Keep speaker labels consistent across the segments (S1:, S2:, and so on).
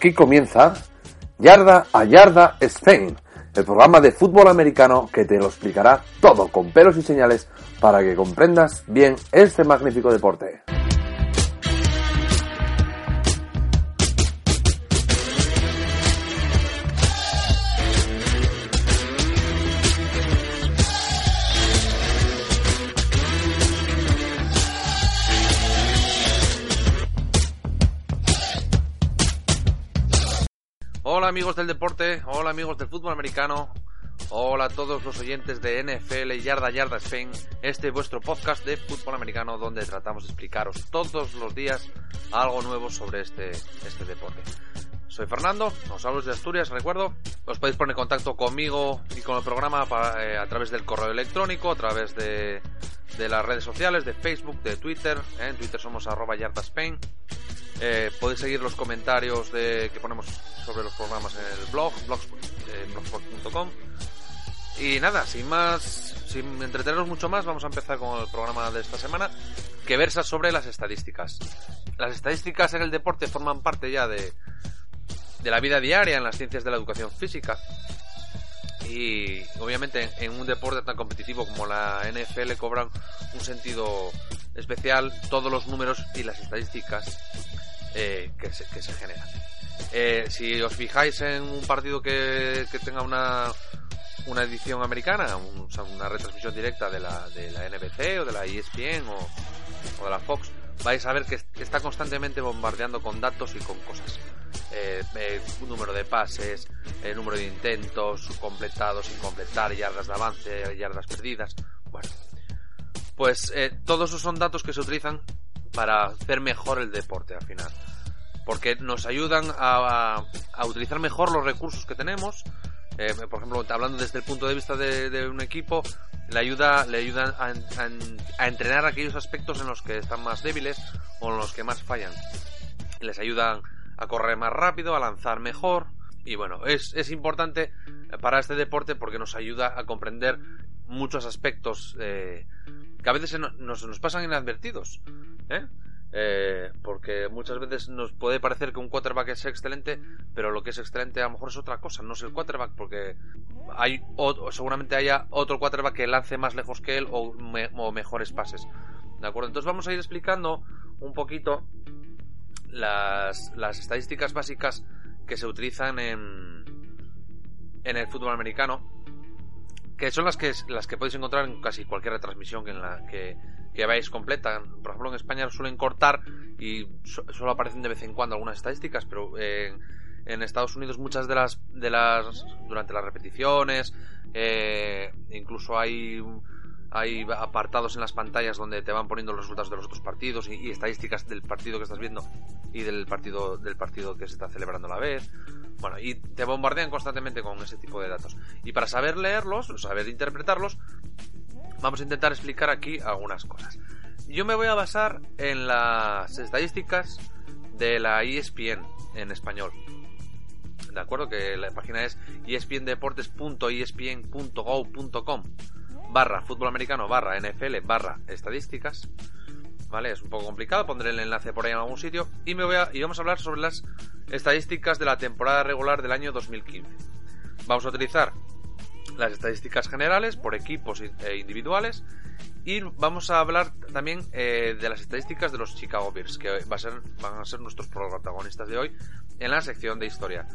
S1: Aquí comienza Yarda a Yarda Spain, el programa de fútbol americano que te lo explicará todo con pelos y señales para que comprendas bien este magnífico deporte.
S2: Amigos del deporte, hola amigos del fútbol americano, hola a todos los oyentes de NFL Yarda Yarda Spain, este es vuestro podcast de fútbol americano donde tratamos de explicaros todos los días algo nuevo sobre este, este deporte. Soy Fernando, os hablo de Asturias, recuerdo. Os podéis poner en contacto conmigo y con el programa eh, a través del correo electrónico, a través de, de las redes sociales, de Facebook, de Twitter. ¿eh? En Twitter somos arroba yardaspain. Eh, podéis seguir los comentarios de, que ponemos sobre los programas en el blog, blogspot.com. Y nada, sin más, sin entreteneros mucho más, vamos a empezar con el programa de esta semana, que versa sobre las estadísticas. Las estadísticas en el deporte forman parte ya de, de la vida diaria en las ciencias de la educación física. Y obviamente en un deporte tan competitivo como la NFL cobran un sentido especial todos los números y las estadísticas eh, que, se, que se generan. Eh, si os fijáis en un partido que, que tenga una, una edición americana, un- o sea, una retransmisión directa de la, de la NBC o de la ESPN o, o de la Fox, vais a ver que, está constantemente bombardeando con datos y con cosas. Eh, eh, número de pases, el número de intentos completados, sin completar, yardas de avance, yardas perdidas. Bueno, pues eh, todos esos son datos que se utilizan para hacer mejor el deporte al final. Porque nos ayudan a, a- utilizar mejor los recursos que tenemos. Eh, por ejemplo, hablando desde el punto de vista de, un equipo, le ayuda, le ayudan a, entrenar aquellos aspectos en los que están más débiles o en los que más fallan. Les ayudan a correr más rápido, a lanzar mejor. Y bueno, es, es importante para este deporte porque nos ayuda a comprender muchos aspectos eh, que a veces nos pasan inadvertidos. ¿Eh? Eh, porque muchas veces nos puede parecer que un quarterback es excelente, pero lo que es excelente a lo mejor es otra cosa, no es el quarterback, porque hay o, seguramente haya otro quarterback que lance más lejos que él o mejores pases. ¿De acuerdo? Entonces vamos a ir explicando un poquito las, las estadísticas básicas que se utilizan en, en el fútbol americano que son las que las que podéis encontrar en casi cualquier retransmisión en la que, que veáis completa. Por ejemplo, en España suelen cortar y so- solo aparecen de vez en cuando algunas estadísticas, pero en, en Estados Unidos muchas de las de las durante las repeticiones, eh, incluso hay hay apartados en las pantallas donde te van poniendo los resultados de los otros partidos y, y estadísticas del partido que estás viendo y del partido del partido que se está celebrando a la vez. Bueno, y te bombardean constantemente con ese tipo de datos. Y para saber leerlos, saber interpretarlos, vamos a intentar explicar aquí algunas cosas. Yo me voy a basar en las estadísticas de la ESPN en español. De acuerdo, que la página es espndeportes.espn.go.com barra fútbol americano barra NFL barra estadísticas. ¿Vale? Es un poco complicado, pondré el enlace por ahí en algún sitio. Y, me voy a, y vamos a hablar sobre las estadísticas de la temporada regular del año 2015. Vamos a utilizar las estadísticas generales por equipos e individuales Y vamos a hablar también eh, de las estadísticas de los Chicago Bears, que va a ser, van a ser nuestros protagonistas de hoy en la sección de historia.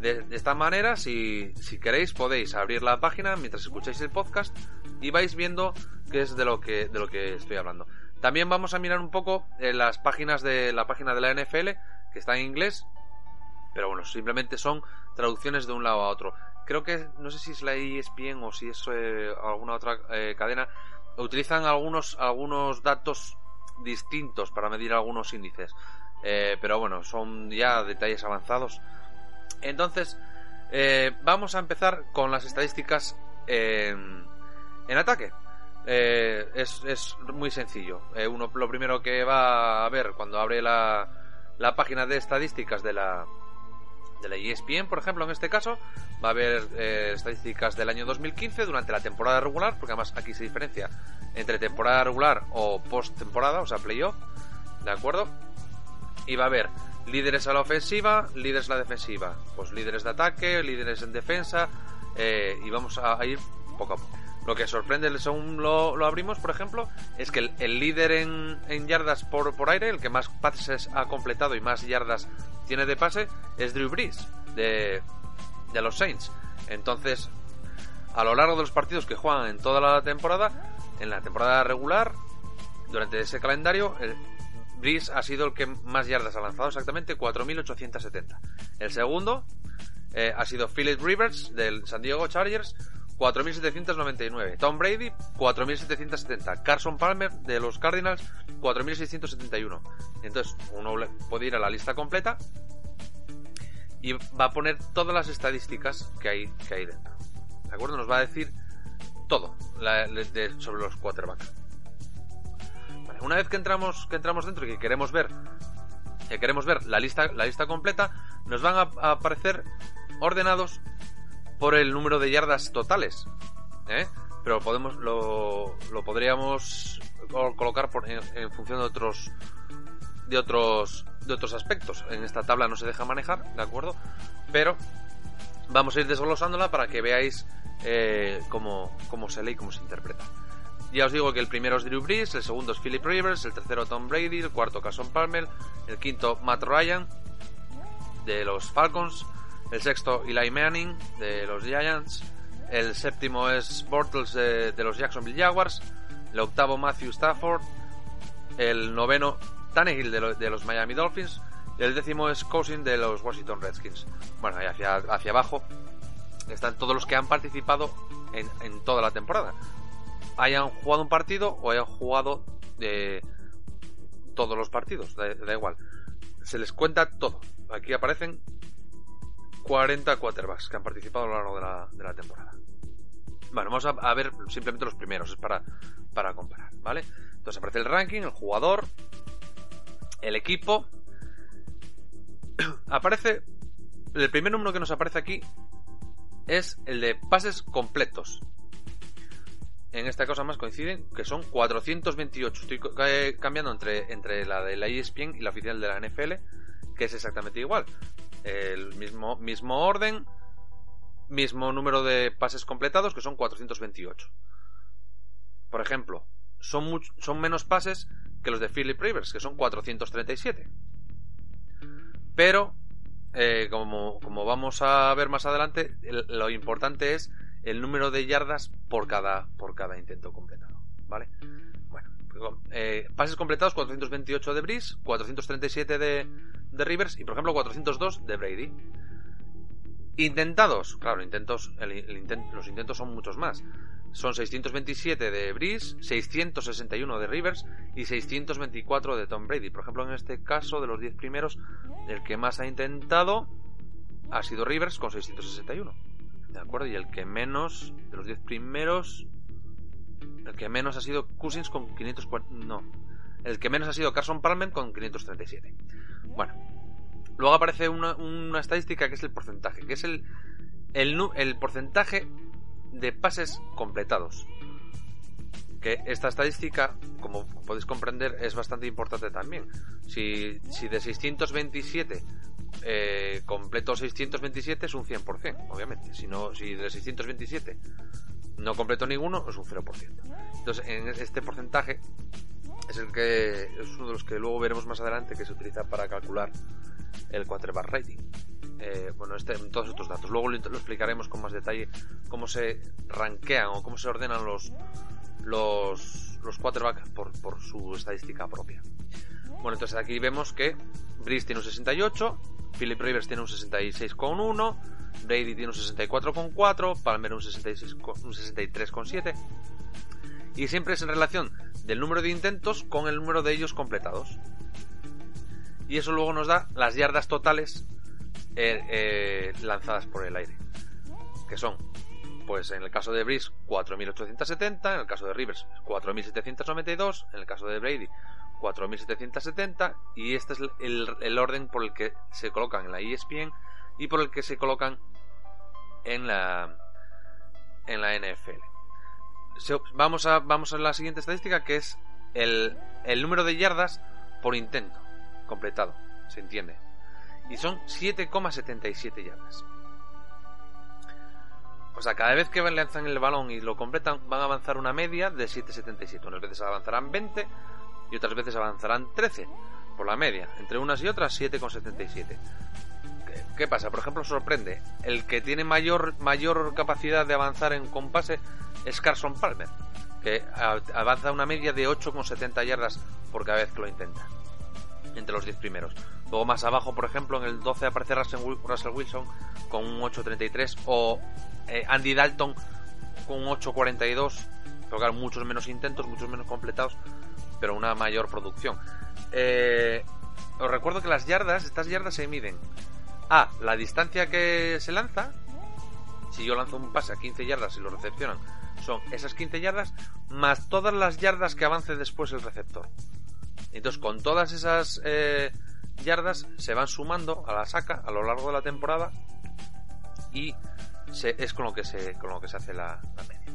S2: De, esta manera, si, si, queréis, podéis abrir la página mientras escucháis el podcast y vais viendo qué es de lo que, de lo que estoy hablando. También vamos a mirar un poco en las páginas de la página de la NFL, que está en inglés, pero bueno, simplemente son traducciones de un lado a otro. Creo que, no sé si es la ESPN o si es eh, alguna otra eh, cadena, utilizan algunos, algunos datos distintos para medir algunos índices. Eh, pero bueno, son ya detalles avanzados. Entonces, vamos a empezar con las estadísticas en, en ataque. Es, es, muy sencillo. uno lo primero que va a ver cuando abre la, la página de estadísticas de la, de la ESPN, por ejemplo, en este caso, va a haber eh, estadísticas del año 2015 durante la temporada regular, porque además aquí se diferencia entre temporada regular o post temporada, o sea, playoff, ¿de acuerdo? Y va a haber líderes a la ofensiva, líderes a la defensiva, pues líderes de ataque, líderes en defensa, eh, y vamos a ir poco a poco. Lo que sorprende, según lo, lo abrimos, por ejemplo, es que el, líder en, en, yardas por, por aire, el que más pases ha completado y más yardas tiene de pase, es Drew Brees, de, de los Saints. Entonces, a lo largo de los partidos que juegan en toda la temporada, en la temporada regular, durante ese calendario, el, Brees ha sido el que más yardas ha lanzado, exactamente 4.870. El segundo eh, ha sido Philip Rivers del San Diego Chargers 4.799. Tom Brady, 4.770. Carson Palmer de los Cardinals, 4.671. Entonces, uno puede ir a la lista completa y va a poner todas las estadísticas que hay, que hay dentro. ¿De acuerdo? Nos va a decir todo sobre los quarterbacks. una vez que entramos, que entramos dentro y que queremos ver que queremos ver la lista, la lista completa, nos van a aparecer ordenados por el número de yardas totales. ¿eh? Pero podemos lo, lo podríamos colocar por, en, función de otros de otros de otros aspectos. En esta tabla no se deja manejar, ¿de acuerdo? Pero vamos a ir desglosándola para que veáis eh, cómo, cómo se lee y cómo se interpreta. Ya os digo que el primero es Drew Brees, el segundo es Philip Rivers, el tercero Tom Brady, el cuarto Carson Palmer, el quinto Matt Ryan de los Falcons, el sexto, Eli Manning, de los Giants. El séptimo es Bortles, de, los Jacksonville Jaguars. El octavo, Matthew Stafford. El noveno, Tannehill, de, los Miami Dolphins. Y el décimo es Cousin, de los Washington Redskins. Bueno, y hacia, hacia abajo están todos los que han participado en, toda la temporada. Hayan jugado un partido o hayan jugado de todos los partidos, da igual. Se les cuenta todo. Aquí aparecen 40 quarterbacks que han participado a lo largo de la, temporada. Bueno, vamos a, ver simplemente los primeros, es para, para comparar, ¿vale? Entonces aparece el ranking, el jugador, el equipo. aparece. El primer número que nos aparece aquí es el de pases completos. En esta cosa más coinciden que son 428. Estoy eh, cambiando entre, entre la de la ESPN y la oficial de la NFL, que es exactamente igual el mismo, mismo orden, mismo número de pases completados, que son 428. Por ejemplo, son, son menos pases que los de Philip Rivers, que son 437. Pero, eh, como, como, vamos a ver más adelante, lo importante es el número de yardas por cada, por cada intento completado. ¿Vale? Eh, pases completados 428 de Brice, 437 de, de Rivers y, por ejemplo, 402 de Brady. Intentados, claro, intentos, los intentos son muchos más. Son 627 de Breeze, 661 de Rivers y 624 de Tom Brady. Por ejemplo, en este caso, de los 10 primeros, el que más ha intentado ha sido Rivers con 661. ¿De acuerdo? Y el que menos, de los 10 primeros, que menos ha sido Cousins con 540. No. El que menos ha sido Carson Palmer con 537. Bueno, luego aparece una, estadística que es el porcentaje, que es el, el, porcentaje de pases completados. Que esta estadística, como podéis comprender, es bastante importante también. Si, si de 627 eh, completo 627 es un 100%, obviamente. Si, no, si de 627 no completó ninguno, es un 0%. Entonces, en este porcentaje es el que es uno de los que luego veremos más adelante que se utiliza para calcular el quarterback rating. Eh, bueno, este, todos estos datos. Luego lo, explicaremos con más detalle cómo se rankean o cómo se ordenan los los, los quarterbacks por, por su estadística propia. Bueno, entonces aquí vemos que Brice tiene un 68, Philip Rivers tiene un 66,1, Brady tiene un 64,4, Palmer un, 66, un 63,7. Y siempre es en relación del número de intentos con el número de ellos completados. Y eso luego nos da las yardas totales eh, eh, lanzadas por el aire. Que son, pues en el caso de Brice 4.870, en el caso de Rivers 4.792, en el caso de Brady 4.770 y este es el, orden por el que se colocan en la ESPN y por el que se colocan en la en la NFL. Vamos a, vamos a la siguiente estadística que es el, el número de yardas por intento completado, se entiende. Y son 7,77 yardas. O sea, cada vez que lanzan el balón y lo completan, van a avanzar una media de 7,77. Unas veces avanzarán 20, y otras veces avanzarán 13 por la media. Entre unas y otras 7,77. ¿Qué pasa? Por ejemplo, sorprende. El que tiene mayor, mayor capacidad de avanzar en compase es Carson Palmer, que avanza una media de 8,70 yardas por cada vez que lo intenta. Entre los 10 primeros. Luego más abajo, por ejemplo, en el 12 aparece Russell Wilson con un 8,33 o eh, Andy Dalton con un 8,42. Pero muchos menos intentos, muchos menos completados pero una mayor producción. Eh, os recuerdo que las yardas, estas yardas se miden a la distancia que se lanza. Si yo lanzo un pase a 15 yardas y lo recepcionan, son esas 15 yardas más todas las yardas que avance después el receptor. Entonces, con todas esas eh, yardas se van sumando a la saca a lo largo de la temporada y es con lo que se, con lo que se hace la, la media.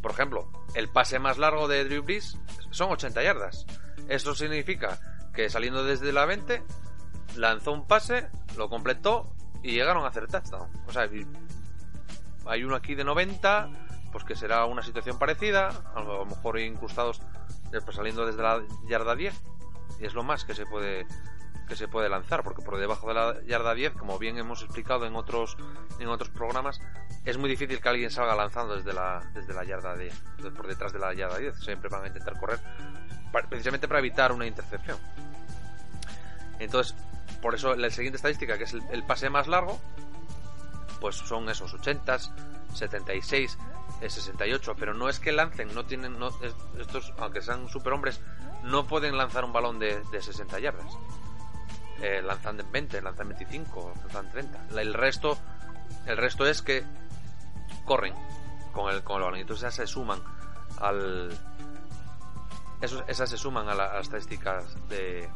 S2: Por ejemplo, el pase más largo de Drew Brees son 80 yardas. Eso significa que saliendo desde la 20, lanzó un pase, lo completó y llegaron a hacer touchdown. O sea, hay uno aquí de 90, pues que será una situación parecida, a lo mejor incrustados después saliendo desde la yarda 10. Y es lo más que se puede que se puede lanzar, porque por debajo de la yarda 10, como bien hemos explicado en otros, en otros programas, es muy difícil que alguien salga lanzando desde la, desde la yarda 10, por detrás de la yarda 10. Siempre van a intentar correr, precisamente para evitar una intercepción. Entonces, por eso la siguiente estadística, que es el, pase más largo, pues son esos 80, 76, 68, pero no es que lancen, no tienen, no, estos, aunque sean superhombres, no pueden lanzar un balón de, de 60 yardas eh, lanzan 20, lanzan 25, lanzan 30. El resto, el resto es que corren con el, con el balón. Entonces esas se suman al. esas se suman a, las estadísticas de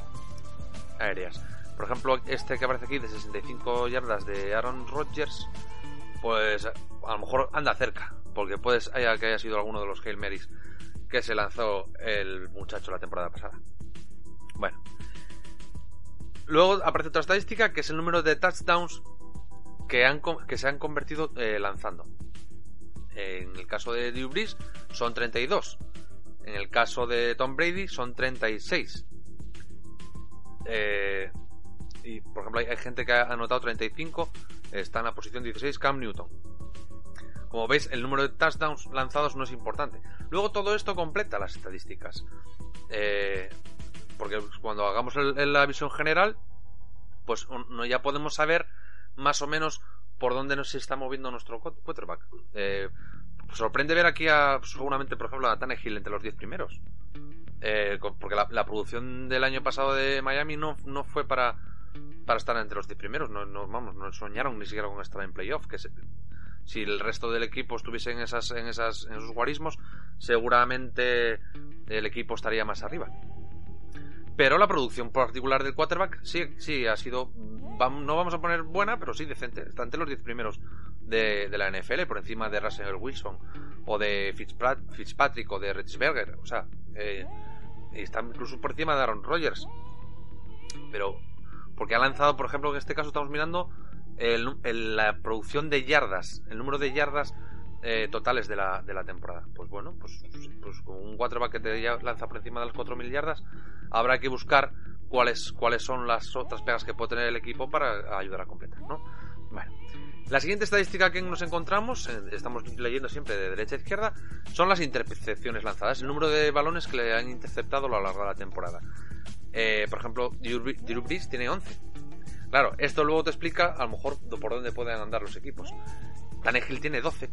S2: aéreas. Por ejemplo, este que aparece aquí de 65 yardas de Aaron Rodgers, pues a lo mejor anda cerca, porque puede que haya sido alguno de los Hail Marys que se lanzó el muchacho la temporada pasada. Bueno, Luego aparece otra estadística que es el número de touchdowns que, se han convertido eh, lanzando. En el caso de Drew Brees son 32. En el caso de Tom Brady son 36. Eh, y por ejemplo hay, gente que ha anotado 35. Está en la posición 16 Cam Newton. Como veis, el número de touchdowns lanzados no es importante. Luego todo esto completa las estadísticas. Eh, porque cuando hagamos la visión general, pues ya podemos saber más o menos por dónde nos está moviendo nuestro quarterback. Eh, sorprende ver aquí a, seguramente, por ejemplo, a Tannehill entre los 10 primeros. Eh, porque la, producción del año pasado de Miami no, no fue para, para estar entre los 10 primeros. No, no, vamos, no soñaron ni siquiera con estar en playoff. Que si el resto del equipo estuviese en, esas, en, esas, en esos guarismos, seguramente el equipo estaría más arriba. Pero la producción particular del quarterback sí, sí ha sido, no vamos a poner buena, pero sí decente. Está entre los 10 primeros de, la NFL, por encima de Russell Wilson o de Fitzpatrick o de Berger. O sea, eh, está incluso por encima de Aaron Rodgers. Pero, porque ha lanzado, por ejemplo, en este caso estamos mirando la producción de yardas, el número de yardas eh, totales de la, de la temporada. Pues bueno, pues, pues con un quarterback que te lanza por encima de las 4.000 yardas, habrá que buscar cuáles, cuáles son las otras pegas que puede tener el equipo para ayudar a completar, ¿no? Bueno. La siguiente estadística que nos encontramos, eh, estamos leyendo siempre de derecha a izquierda, son las intercepciones lanzadas, el número de balones que le han interceptado a lo largo de la temporada. Eh, por ejemplo, Drew tiene 11. Claro, esto luego te explica a lo mejor por dónde pueden andar los equipos. Tannehill tiene 12.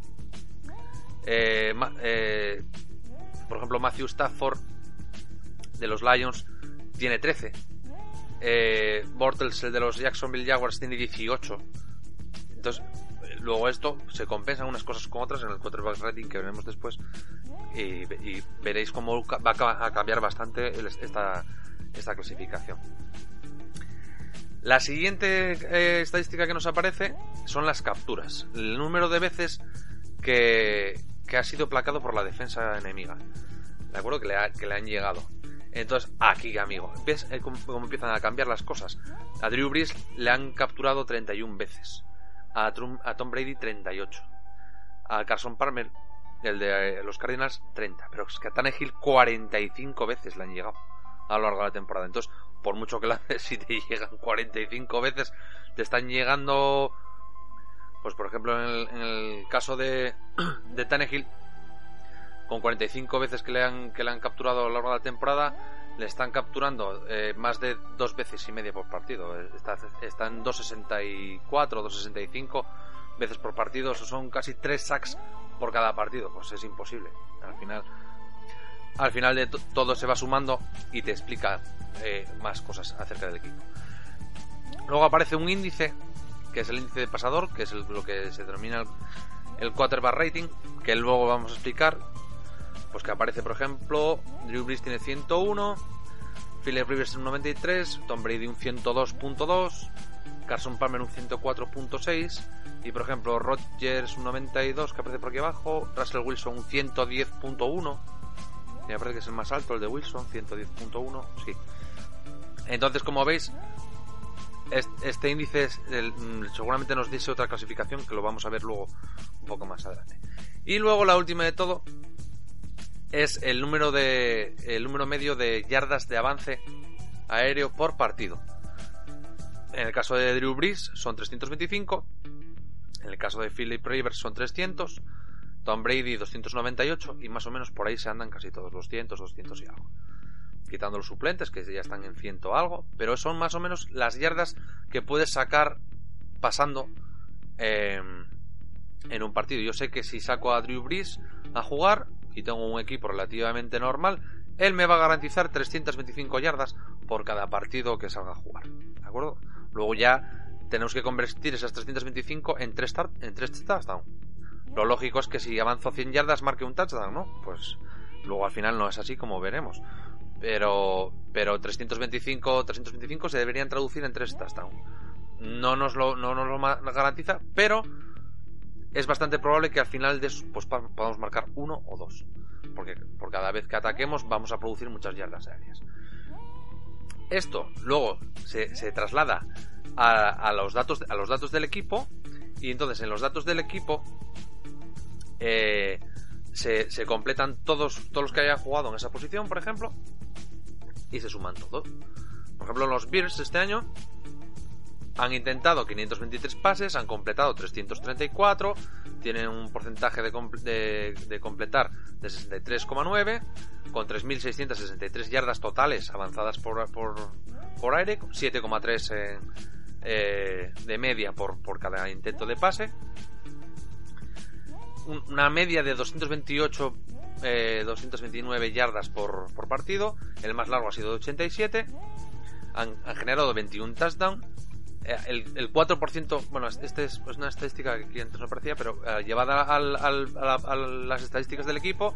S2: Eh, por ejemplo, Matthew Stafford de los Lions tiene 13. Bortles, el de los Jacksonville Jaguars, tiene 18. Entonces, luego esto se compensa unas cosas con otras en el quarterback rating que veremos después y, veréis cómo va a cambiar bastante esta clasificación. La siguiente eh, estadística que nos aparece son las capturas. El número de veces que, ha sido placado por la defensa enemiga. ¿De acuerdo? Que le, que le han llegado. Entonces, aquí, amigo, ¿ves eh, cómo, empiezan a cambiar las cosas? A Drew Brees le han capturado 31 veces a, Tom Brady 38, a Carson Palmer, el de eh, los Cardinals, 30, pero es que a Tannehill 45 veces le han llegado a lo largo de la temporada. Entonces, por mucho que lances, si te llegan 45 veces, te están llegando, pues por ejemplo, en el, caso de, de Tannehill, con 45 veces que le han, que le han capturado a lo largo de la temporada, le están capturando eh, más de dos veces y media por partido. Está, está en 2.64, 2.65 veces por partido. Eso son casi tres sacks por cada partido. Pues es imposible. Al final, al final de todo se va sumando y te explica eh, más cosas acerca del equipo. Luego aparece un índice, que es el índice de pasador, que es lo que se denomina el, el quarterback rating, que luego vamos a explicar, pues que aparece, por ejemplo, Drew Brees tiene 101, Philip Rivers un 93, Tom Brady un 102.2, Carson Palmer un 104.6 y, por ejemplo, Rodgers un 92 que aparece por aquí abajo, Russell Wilson un 110.1, me parece que es el más alto, el de Wilson, 110.1, sí. Entonces, como veis, este índice mm, seguramente nos dice otra clasificación que lo vamos a ver luego un poco más adelante. Y luego la última de todo es el número de el número medio de yardas de avance aéreo por partido. En el caso de Drew Brees son 325, en el caso de Philip Rivers son 300, Tom Brady 298 y más o menos por ahí se andan casi todos los 100, 200 y algo. Quitando los suplentes que ya están en ciento algo, pero son más o menos las yardas que puedes sacar pasando eh, en un partido. Yo sé que si saco a Drew Brees a jugar, y tengo un equipo relativamente normal, él me va a garantizar 325 yardas por cada partido que salga a jugar. ¿De acuerdo? Luego ya tenemos que convertir esas 325 en 3, en touchdowns. Lo lógico es que si avanzo 100 yardas marque un touchdown, ¿no? Pues luego al final no es así como veremos. Pero, pero 325, 325 se deberían traducir en 3 touchdowns. No nos lo, no nos lo garantiza, pero es bastante probable que al final de eso pues, podamos marcar uno o dos. Porque por cada vez que ataquemos vamos a producir muchas yardas aéreas. Esto luego se, traslada a, los datos, a los datos del equipo. Y entonces en los datos del equipo eh, se, se, completan todos, todos los que hayan jugado en esa posición, por ejemplo. Y se suman todos. Por ejemplo, los Bears este año han intentado 523 pases, han completado 334, tienen un porcentaje de, completar de 63,9, con 3.663 yardas totales avanzadas por, por, aire, 7,3 eh, de media por, por cada intento de pase, una media de 228 229 eh, yardas por, por, partido. El más largo ha sido de 87. Han, han generado 21 touchdowns. Eh, el, 4%, bueno, este es una estadística que antes no aparecía, pero eh, llevada al, a, las estadísticas del equipo,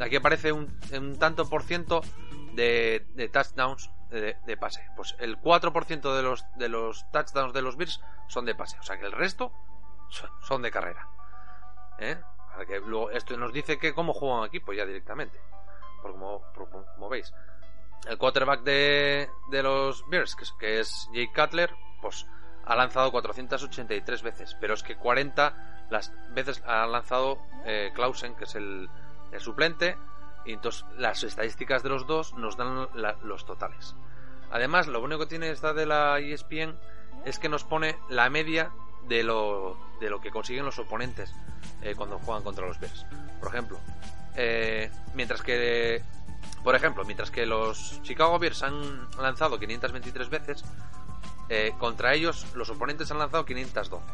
S2: aquí aparece un, tanto por ciento de, touchdowns de, pase. Pues el 4% de los, de los touchdowns de los Bears son de pase, o sea que el resto son, de carrera. ¿Eh? que luego esto nos dice que cómo juega un equipo ya directamente, por como, como, veis. El quarterback de, de los Bears, que es, Jake Cutler, pues ha lanzado 483 veces, pero es que 40 las veces ha lanzado eh, Clausen, que es el, el, suplente, y entonces las estadísticas de los dos nos dan los totales. Además, lo único que tiene esta de la ESPN es que nos pone la media de lo, de lo que consiguen los oponentes eh, cuando juegan contra los Bears. Por ejemplo, eh, mientras que por ejemplo, mientras que los Chicago Bears han lanzado 523 veces, eh, contra ellos los oponentes han lanzado 512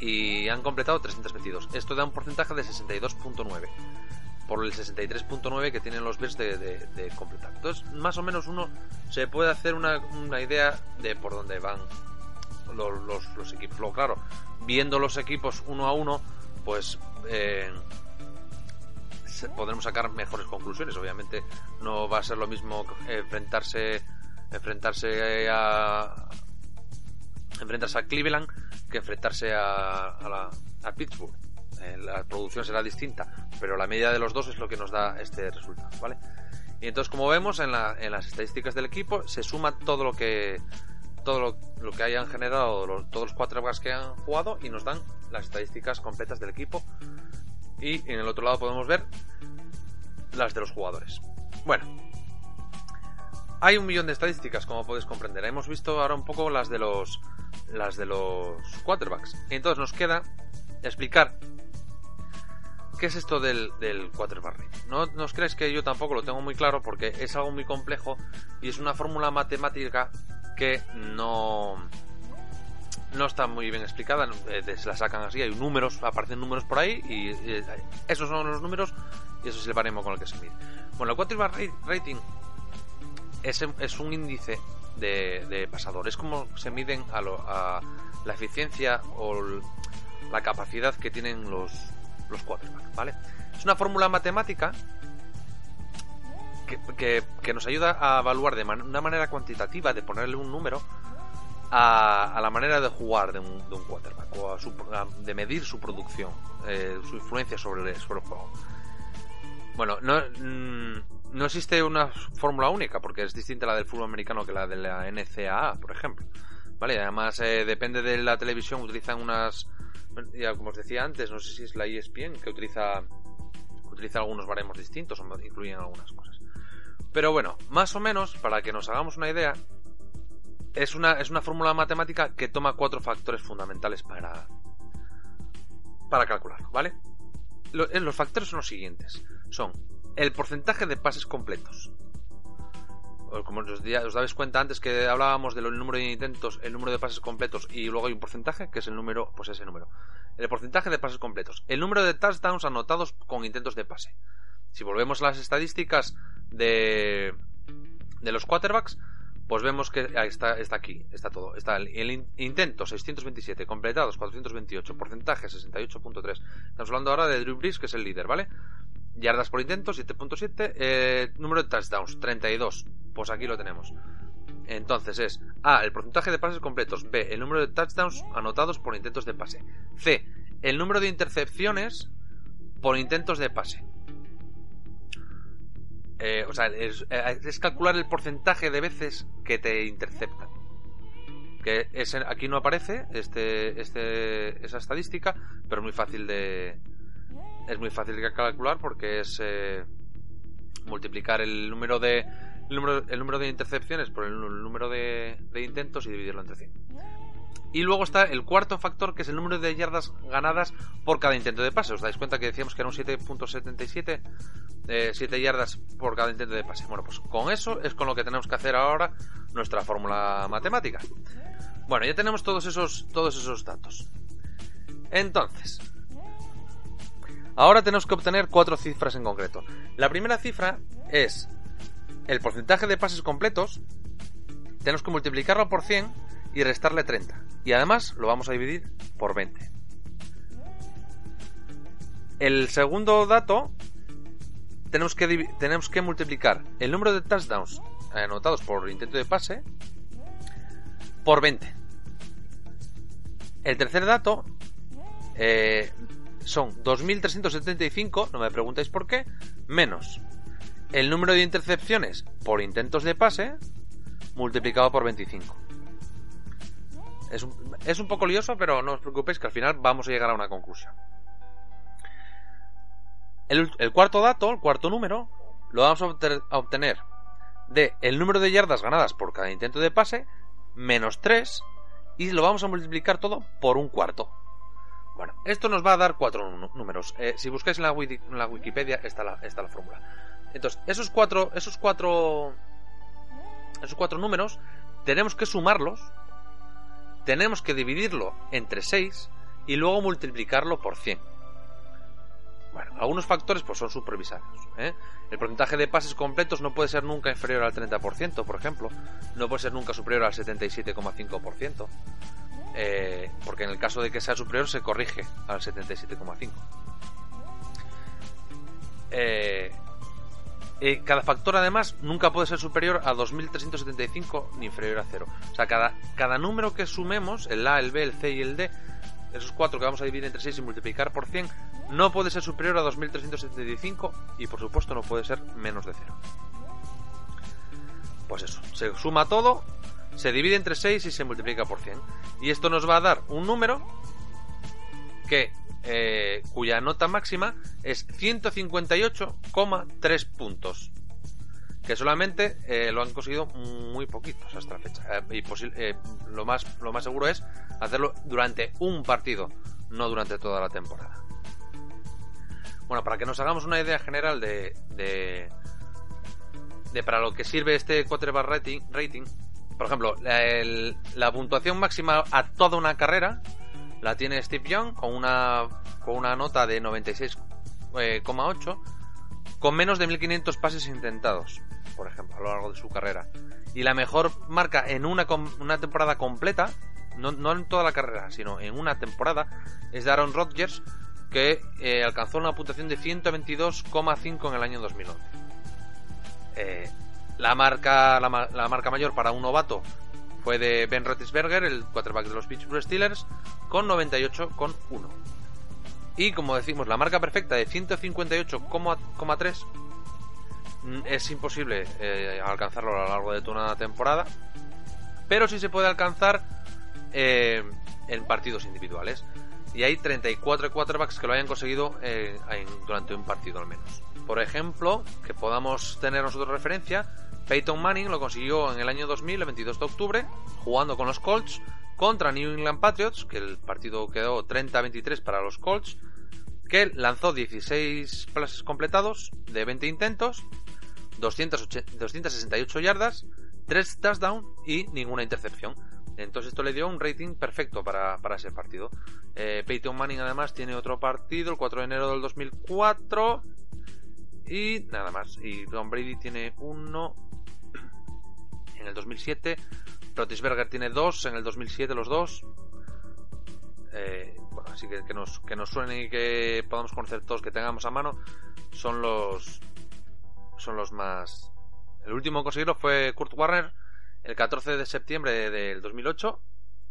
S2: y han completado 322. Esto da un porcentaje de 62.9 por el 63.9 que tienen los Bears de, completar. Entonces, más o menos uno se puede hacer una, idea de por dónde van los, equipos. Luego, claro, viendo los equipos uno a uno, pues eh, podremos sacar mejores conclusiones. Obviamente no va a ser lo mismo enfrentarse enfrentarse a enfrentarse a Cleveland que enfrentarse a, a, Pittsburgh. Eh, la producción será distinta, pero la media de los dos es lo que nos da este resultado, ¿vale? Y entonces, como vemos en, en las estadísticas del equipo, se suma todo lo que todo lo, que hayan generado todos los cuatro que han jugado y nos dan las estadísticas completas del equipo. Y en el otro lado podemos ver las de los jugadores. Bueno, hay un millón de estadísticas, como podéis comprender. Hemos visto ahora un poco las de los las de los quarterbacks. Entonces nos queda explicar qué es esto del, del quarterback No, no os crees que yo tampoco lo tengo muy claro porque es algo muy complejo y es una fórmula matemática que no no está muy bien explicada, eh, se la sacan así, hay números, aparecen números por ahí y, esos son los números y eso es el baremo con el que se mide. Bueno, el quarterback rating es, es un índice de, pasador, es como se miden a, a la eficiencia o la capacidad que tienen los, los quarterbacks, ¿vale? Es una fórmula matemática que, nos ayuda a evaluar de una manera cuantitativa, de ponerle un número, a, la manera de jugar de un, de quarterback, o a de medir su producción, eh, su influencia sobre el, sobre el juego. Bueno, no, mm, no existe una fórmula única, porque es distinta la del fútbol americano que la de la NCAA, por ejemplo. Vale, además eh, depende de la televisión, utilizan unas, ya como os decía antes, no sé si es la ESPN que utiliza, utiliza algunos baremos distintos o incluyen algunas cosas. Pero bueno, más o menos, para que nos hagamos una idea, es una, es una fórmula matemática que toma cuatro factores fundamentales para, para calcularlo, ¿vale? Eh, los factores son los siguientes. Son el porcentaje de pases completos. Como os, os dais cuenta antes que hablábamos del número de intentos, el número de pases completos y luego hay un porcentaje que es el número, pues ese número. El porcentaje de pases completos. El número de touchdowns anotados con intentos de pase. Si volvemos a las estadísticas de, de los quarterbacks, pues vemos que está, está aquí, está todo. Está el, intento 627, completados 428, porcentaje 68.3. Estamos hablando ahora de Drew Brees, que es el líder, ¿vale? Yardas por intento 7.7, eh, número de touchdowns 32. Pues aquí lo tenemos. Entonces es A, el porcentaje de pases completos, B, el número de touchdowns anotados por intentos de pase, C, el número de intercepciones por intentos de pase. Eh, o sea, es, calcular el porcentaje de veces que te interceptan. Que aquí no aparece este, este, esa estadística, pero es muy fácil de. Es muy fácil de calcular porque es eh, multiplicar el número de. El número, el número de intercepciones por el número de, de intentos y dividirlo entre 100. Y luego está el cuarto factor, que es el número de yardas ganadas por cada intento de pase. ¿Os dais cuenta que decíamos que era un 7.77? 7 eh, yardas por cada intento de pase. Bueno, pues con eso es con lo que tenemos que hacer ahora nuestra fórmula matemática. Bueno, ya tenemos todos esos, todos esos datos. Entonces, ahora tenemos que obtener cuatro cifras en concreto. La primera cifra es el porcentaje de pases completos. Tenemos que multiplicarlo por 100 y restarle 30. Y además lo vamos a dividir por 20. El segundo dato tenemos que, tenemos que multiplicar el número de touchdowns anotados por intento de pase por 20. El tercer dato eh, son 2.375, no me preguntáis por qué, menos el número de intercepciones por intentos de pase multiplicado por 25. Es un, es un poco lioso, pero no os preocupéis que al final vamos a llegar a una conclusión. El, el cuarto dato, el cuarto número, lo vamos a obtener de el número de yardas ganadas por cada intento de pase menos 3 y lo vamos a multiplicar todo por un cuarto. Bueno, esto nos va a dar cuatro números. Eh, si buscáis en la, en la Wikipedia está la, está la fórmula. Entonces, esos cuatro, esos cuatro, esos cuatro números tenemos que sumarlos, tenemos que dividirlo entre 6 y luego multiplicarlo por 100. Bueno, algunos factores pues son supervisados. ¿eh? El porcentaje de pases completos no puede ser nunca inferior al 30%, por ejemplo. No puede ser nunca superior al 77,5%. eh, porque en el caso de que sea superior se corrige al 77,5%. Eh, eh, cada factor además nunca puede ser superior a 2375 ni inferior a 0. O sea, cada, cada número que sumemos, el A, el B, el C y el D, esos cuatro que vamos a dividir entre 6 y multiplicar por 100, no puede ser superior a 2375 y por supuesto no puede ser menos de 0. Pues eso, se suma todo, se divide entre 6 y se multiplica por 100. Y esto nos va a dar un número que eh, cuya nota máxima es 158,3 puntos. Que solamente eh, lo han conseguido muy poquitos hasta la fecha. Eh, y lo, más, lo más seguro es hacerlo durante un partido, no durante toda la temporada. Bueno, para que nos hagamos una idea general de, de, para lo que sirve este quarterback rating, rating por ejemplo, la puntuación máxima a toda una carrera la tiene Steve Young con una, con una nota de 96,8 con menos de 1500 pases intentados, por ejemplo, a lo largo de su carrera. Y la mejor marca en una, una temporada completa, no, no en toda la carrera, sino en una temporada, es de Aaron Rodgers, que eh, alcanzó una puntuación de 122,5 en el año 2011. Eh, la marca la, ma- la marca mayor para un novato fue de Ben Roethlisberger, el quarterback de los Pittsburgh Steelers, con 98,1. Y como decimos, la marca perfecta de 158,3 mm, es imposible eh, alcanzarlo a lo largo de toda una temporada, pero sí se puede alcanzar eh, en partidos individuales. Y hay 34 quarterbacks que lo hayan conseguido eh, durante un partido al menos. Por ejemplo, que podamos tener nosotros referencia, Peyton Manning lo consiguió en el año 2000, el 22 de octubre, jugando con los Colts contra New England Patriots, que el partido quedó 30-23 para los Colts, que lanzó 16 pases completados de 20 intentos, 208 268 yardas, 3 touchdowns y ninguna intercepción. Entonces esto le dio un rating perfecto para, para ese partido. Eh, Peyton Manning además tiene otro partido, el 4 de enero del 2004. Y nada más. Y Tom Brady tiene uno en el 2007. Rotisberger tiene dos en el 2007, los dos. Eh, bueno, así que que nos, que nos suenen y que podamos conocer todos, que tengamos a mano, son los son los más. El último en conseguirlo fue Kurt Warner el 14 de septiembre de- del 2008,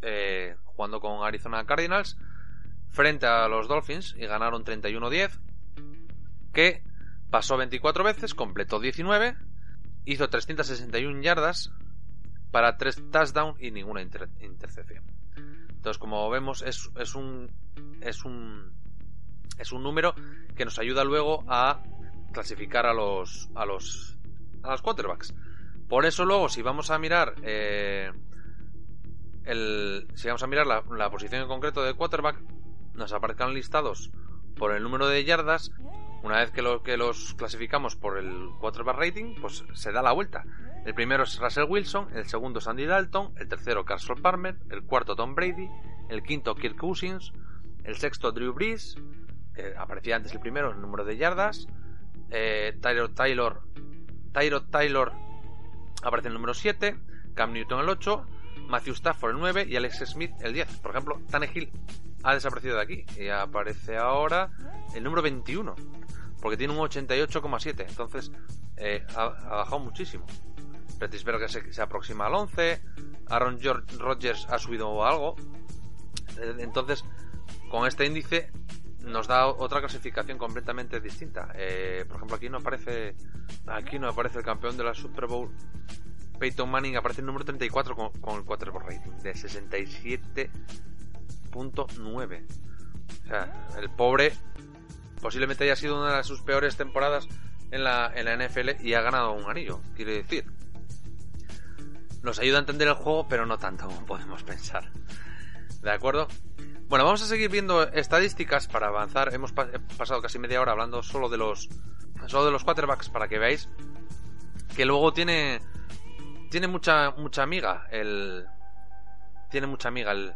S2: eh, jugando con Arizona Cardinals frente a los Dolphins y ganaron 31-10, que pasó 24 veces, completó 19, hizo 361 yardas para 3 touchdowns y ninguna inter- intercepción. Entonces, como vemos, es, es un es un es un número que nos ayuda luego a clasificar a los a los a los quarterbacks. Por eso luego, si vamos a mirar eh, el, si vamos a mirar la, la posición en concreto de quarterback, nos aparezcan listados por el número de yardas. Una vez que, lo, que los clasificamos por el quarterback rating, pues se da la vuelta. El primero es Russell Wilson, el segundo es Andy Dalton, el tercero Carson Palmer, el cuarto Tom Brady, el quinto Kirk Cousins, el sexto Drew Brees, que aparecía antes el primero, el número de yardas, eh, Tyler Taylor, Tyro Taylor aparece el número 7, Cam Newton el 8, Matthew Stafford el 9 y Alex Smith el 10. Por ejemplo, Tannehill ha desaparecido de aquí y aparece ahora el número 21, porque tiene un 88,7, entonces eh, ha, bajado muchísimo. Petisberger se, se aproxima al 11, Aaron George Rodgers ha subido algo, Eh, entonces con este índice nos da otra clasificación completamente distinta. Eh, por ejemplo, aquí no aparece aquí no aparece el campeón de la Super Bowl Peyton Manning aparece en número 34 con, con el quarterback rating de 67.9. O sea, el pobre posiblemente haya sido una de sus peores temporadas en la, en la NFL y ha ganado un anillo, quiere decir. Nos ayuda a entender el juego, pero no tanto como podemos pensar. ¿De acuerdo? Bueno, vamos a seguir viendo estadísticas para avanzar. Hemos pa- pasado casi media hora hablando solo de los solo de los quarterbacks para que veáis que luego tiene tiene mucha mucha amiga el tiene mucha amiga el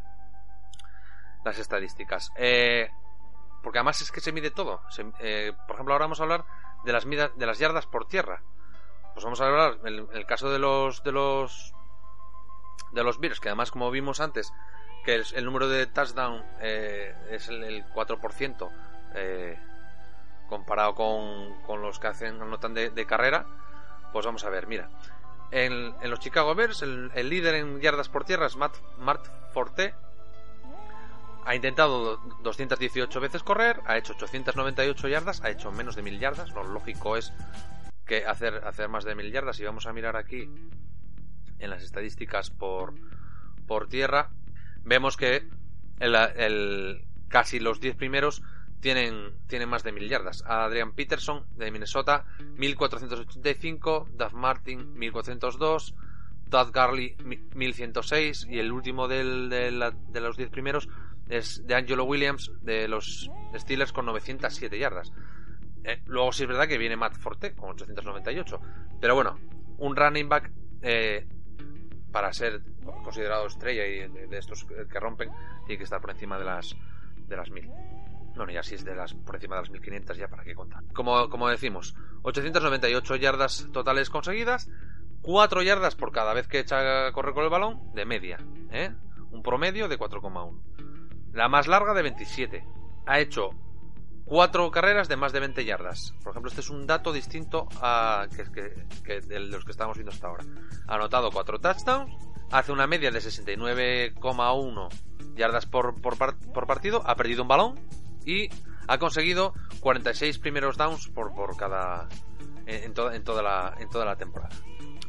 S2: las estadísticas. Eh, porque además es que se mide todo. Eh, por ejemplo, ahora vamos a hablar de las midas, de las yardas por tierra. Pues vamos a hablar en el, caso de los de los de los Bears, que además como vimos antes, que el, el número de touchdown eh, es el, el 4% eh, comparado con, con los que hacen anotan de, de carrera, pues vamos a ver, mira. En, en los Chicago Bears, el, líder en yardas por tierra es Matt, Matt Forte. Ha intentado 218 veces correr, ha hecho 898 yardas, ha hecho menos de 1000 yardas. Lo lógico es que hacer, hacer más de 1000 yardas. Y vamos a mirar aquí en las estadísticas por, por tierra, vemos que el, el- casi los 10 primeros tienen, tienen más de 1000 yardas. Adrian Peterson de Minnesota, 1485, Duff Martin, 1402, Todd Garley, 1106 y el último del- de, los 10 primeros es de Angelo Williams de los Steelers con 907 yardas. Eh, luego sí es verdad que viene Matt Forte con 898. Pero bueno, un running back eh, para ser considerado estrella y de, estos que rompen tiene que estar por encima de las de las 1000. Bueno, ya si es de las por encima de las 1500 ya para qué contar. Como, como decimos, 898 yardas totales conseguidas, 4 yardas por cada vez que echa a correr con el balón de media, ¿eh? Un promedio de 4,1. La más larga de 27. Ha hecho cuatro carreras de más de 20 yardas. Por ejemplo, este es un dato distinto a que, que- de los que estamos viendo hasta ahora. Ha anotado cuatro touchdowns, hace una media de 69,1 yardas por, por, por partido, ha perdido un balón y ha conseguido 46 primeros downs por, cada en, toda la, en toda la temporada.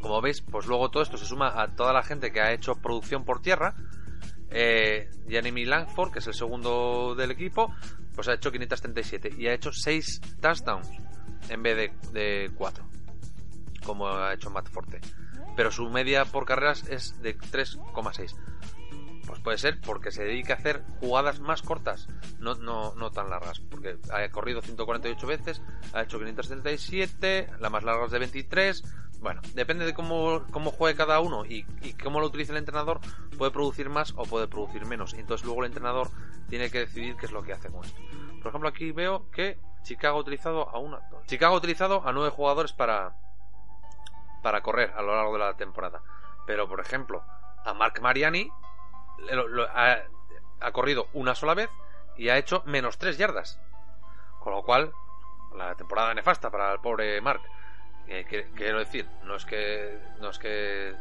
S2: Como veis, pues luego todo esto se suma a toda la gente que ha hecho producción por tierra. Eh, Jeremy Langford, que es el segundo del equipo, pues ha hecho 537 y ha hecho 6 touchdowns en vez de, 4, como ha hecho Matt Forte. Pero su media por carreras es de 3,6. Pues puede ser porque se dedica a hacer jugadas más cortas, no, no, tan largas. Porque ha corrido 148 veces, ha hecho 577, la más larga es de 23. Bueno, depende de cómo, cómo juegue cada uno y, cómo lo utilice el entrenador, puede producir más o puede producir menos. Entonces luego el entrenador tiene que decidir qué es lo que hace con esto. Por ejemplo, aquí veo que Chicago ha utilizado a una. Chicago ha utilizado a nueve jugadores para, para correr a lo largo de la temporada. Pero, por ejemplo, a Mark Mariani ha, corrido una sola vez y ha hecho menos 3 yardas. Con lo cual, la temporada nefasta para el pobre Mark. Eh, que- quiero decir, no es que. No es que.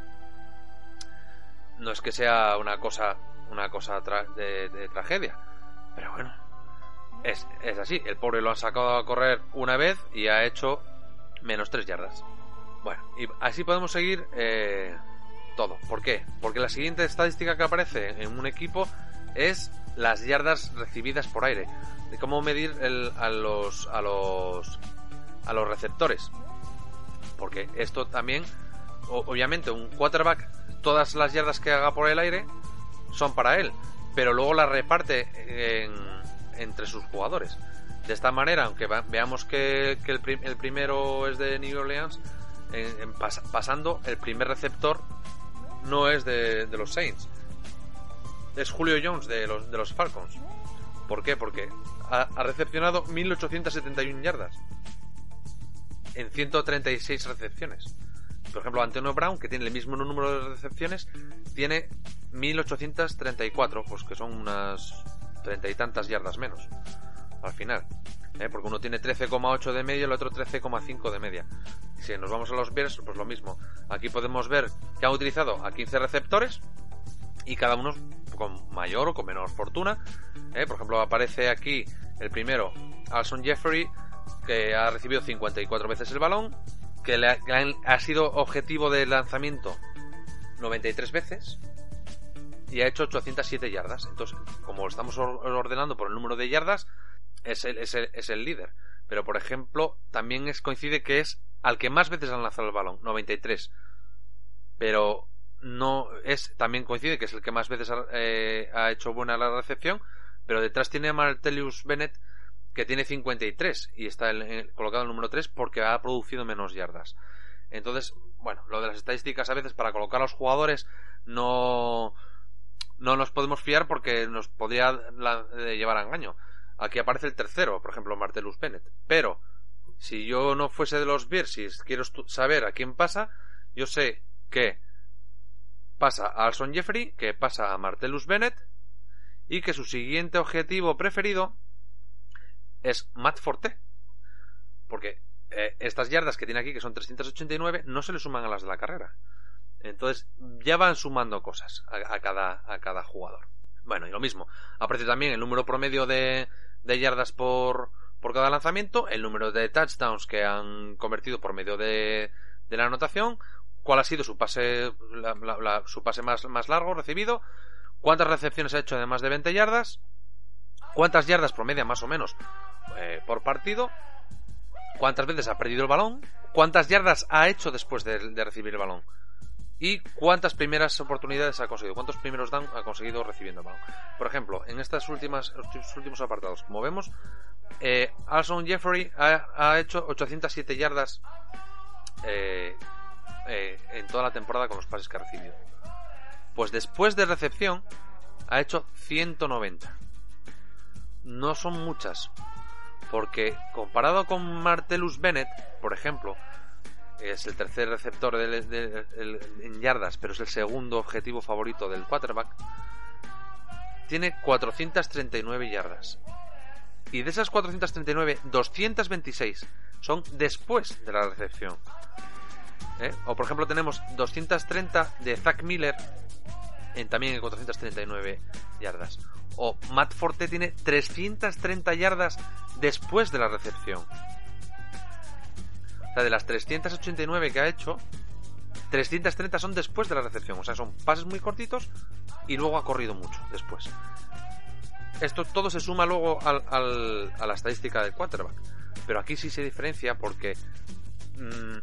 S2: No es que sea una cosa. Una cosa tra- de, tragedia. Pero bueno. Es, es así. El pobre lo han sacado a correr una vez y ha hecho menos 3 yardas. Bueno, y así podemos seguir eh, todo. ¿Por qué? Porque la siguiente estadística que aparece en un equipo es las yardas recibidas por aire. De cómo medir el- a los a los a los receptores. Porque esto también, obviamente, un quarterback, todas las yardas que haga por el aire son para él, pero luego las reparte en- entre sus jugadores. De esta manera, aunque veamos que, el, prim- el primero es de New Orleans, pasando, el primer receptor no es de, de los Saints. Es Julio Jones de los, de los Falcons. ¿Por qué? Porque ha, ha recepcionado 1871 yardas en 136 recepciones. Por ejemplo, Antonio Brown, que tiene el mismo número de recepciones, tiene 1834, pues que son unas treinta y tantas yardas menos al final. ¿eh? Porque uno tiene 13,8 de media y el otro 13,5 de media. Si nos vamos a los Bears, pues lo mismo. Aquí podemos ver que han utilizado a 15 receptores y cada uno con mayor o con menor fortuna. ¿eh? Por ejemplo, aparece aquí el primero, Alson Jeffrey, que ha recibido 54 veces el balón que, le ha, ha sido objetivo de lanzamiento 93 veces y ha hecho 807 yardas. Entonces, como estamos or- ordenando por el número de yardas, es el, es el, es el líder. Pero, por ejemplo, también es, coincide que es al que más veces han lanzado el balón, 93. Pero no es también coincide que es el que más veces ha, eh, ha hecho buena la recepción. Pero detrás tiene a Martellus Bennett que tiene 53 y está en- colocado en el número 3 porque ha producido menos yardas. Entonces, bueno, lo de las estadísticas a veces para colocar a los jugadores no, no nos podemos fiar porque nos podría eh, llevar a engaño. Aquí aparece el tercero, por ejemplo, Martellus Bennett. Pero, si yo no fuese de los Bears y quiero saber a quién pasa, yo sé que pasa a Alson Jeffrey, que pasa a Martellus Bennett y que su siguiente objetivo preferido es Matt Forte. Porque eh, estas yardas que tiene aquí, que son 389, no se le suman a las de la carrera. Entonces ya van sumando cosas a, cada, a cada jugador. Bueno, y lo mismo. Aparece también el número promedio de, de yardas por, por cada lanzamiento, el número de touchdowns que han convertido por medio de, de la anotación, cuál ha sido su pase, la- la- su pase más, más largo recibido, cuántas recepciones ha hecho de más de 20 yardas, cuántas yardas promedia más o menos eh, por partido, cuántas veces ha perdido el balón, cuántas yardas ha hecho después de, recibir el balón y cuántas primeras oportunidades ha conseguido, cuántos primeros down ha conseguido recibiendo el balón. Por ejemplo, en estos últimos apartados, como vemos, eh, Alson Jeffrey ha, ha hecho 807 yardas eh, eh, en toda la temporada con los pases que ha recibido. Pues después de recepción ha hecho 190. No son muchas, porque comparado con Martellus Bennett, por ejemplo, es el tercer receptor en yardas, pero es el segundo objetivo favorito del quarterback, tiene 439 yardas. Y de esas 439, 226 son después de la recepción. ¿Eh? O por ejemplo tenemos 230 de Zach Miller en también en 439 yardas. O Matt Forte tiene 330 yardas después de la recepción. O sea, de las 389 que ha hecho, 330 son después de la recepción. O sea, son pases muy cortitos y luego ha corrido mucho después. Esto todo se suma luego a la estadística del quarterback. Pero aquí sí se diferencia porque mm,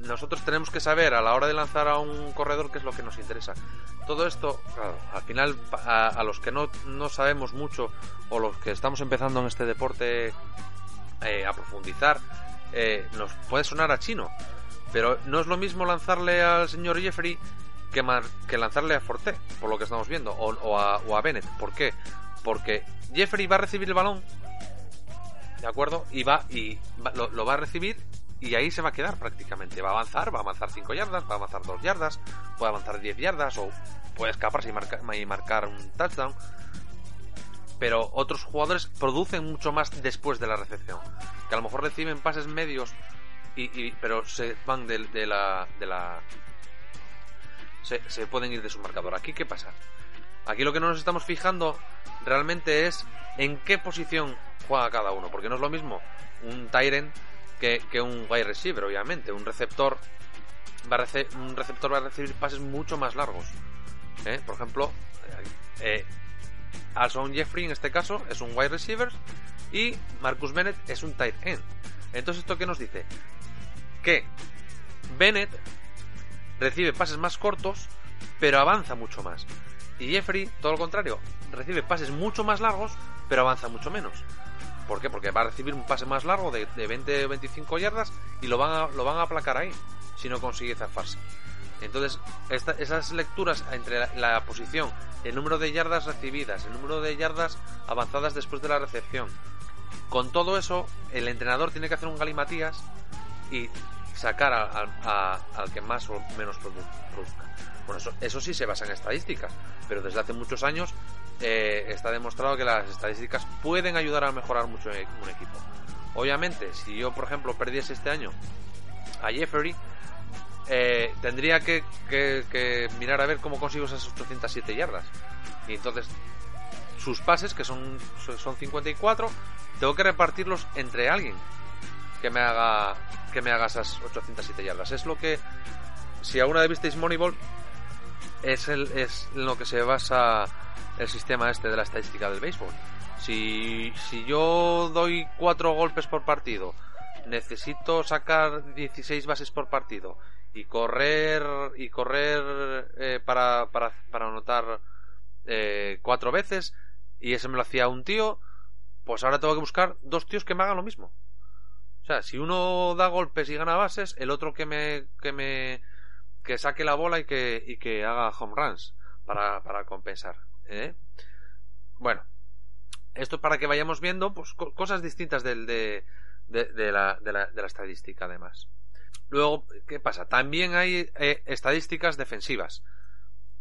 S2: nosotros tenemos que saber a la hora de lanzar a un corredor qué es lo que nos interesa. Todo esto, claro, al final, a, a los que no, no sabemos mucho o los que estamos empezando en este deporte eh, a profundizar, eh, nos puede sonar a chino. Pero no es lo mismo lanzarle al señor Jeffrey que, mar- que lanzarle a Forte, por lo que estamos viendo, o, o a, o a Bennett. ¿Por qué? Porque Jeffrey va a recibir el balón, ¿de acuerdo? Y va y va- lo, lo va a recibir y ahí se va a quedar prácticamente. Va a avanzar, va a avanzar 5 yardas, va a avanzar 2 yardas, puede avanzar 10 yardas o puede escaparse y, marca- y marcar un touchdown. Pero otros jugadores producen mucho más después de la recepción. Que a lo mejor reciben pases medios, y, y- pero se van de, de la... De la se, se pueden ir de su marcador. Aquí, ¿qué pasa? Aquí lo que no nos estamos fijando realmente es en qué posición juega cada uno. Porque no es lo mismo un Tyrant que, que un wide receiver, obviamente. Un receptor va a rece- un receptor va a recibir pases mucho más largos. ¿eh? Por ejemplo, eh, Alson Jeffrey en este caso es un wide receiver y Marcus Bennett es un tight end. Entonces, ¿esto qué nos dice? Que Bennett recibe pases más cortos, pero avanza mucho más. Y Jeffrey, todo lo contrario, recibe pases mucho más largos, pero avanza mucho menos. ¿Por qué? Porque va a recibir un pase más largo de, de 20 o 25 yardas y lo van, a, lo van a aplacar ahí, si no consigue zafarse. Entonces, esta- esas lecturas entre la, posición, el número de yardas recibidas, el número de yardas avanzadas después de la recepción, con todo eso, el entrenador tiene que hacer un galimatías y sacar al que más o menos produ- produzca. Bueno, eso, eso sí se basa en estadísticas, pero desde hace muchos años eh, está demostrado que las estadísticas pueden ayudar a mejorar mucho en un equipo. Obviamente, si yo, por ejemplo, perdiese este año a Jeffrey, eh, tendría que, que- que mirar a ver cómo consigo esas 807 yardas. Y entonces, sus pases, que son, son 54, tengo que repartirlos entre alguien que me haga que me haga esas 807 yardas. Es lo que, si alguna vez visteis Moneyball, es, el, es en lo que se basa el sistema este de la estadística del béisbol. Si, si yo doy cuatro golpes por partido, necesito sacar 16 bases por partido y correr y correr eh, para, para, para anotar eh, cuatro veces y ese me lo hacía un tío, pues ahora tengo que buscar dos tíos que me hagan lo mismo. O sea, si uno da golpes y gana bases, el otro que me que me que saque la bola y que y que haga home runs para, para compensar. ¿eh? Bueno, esto para que vayamos viendo pues, cosas distintas del, de, de, la, de, la, de la estadística además. Luego, ¿qué pasa? También hay eh, estadísticas defensivas.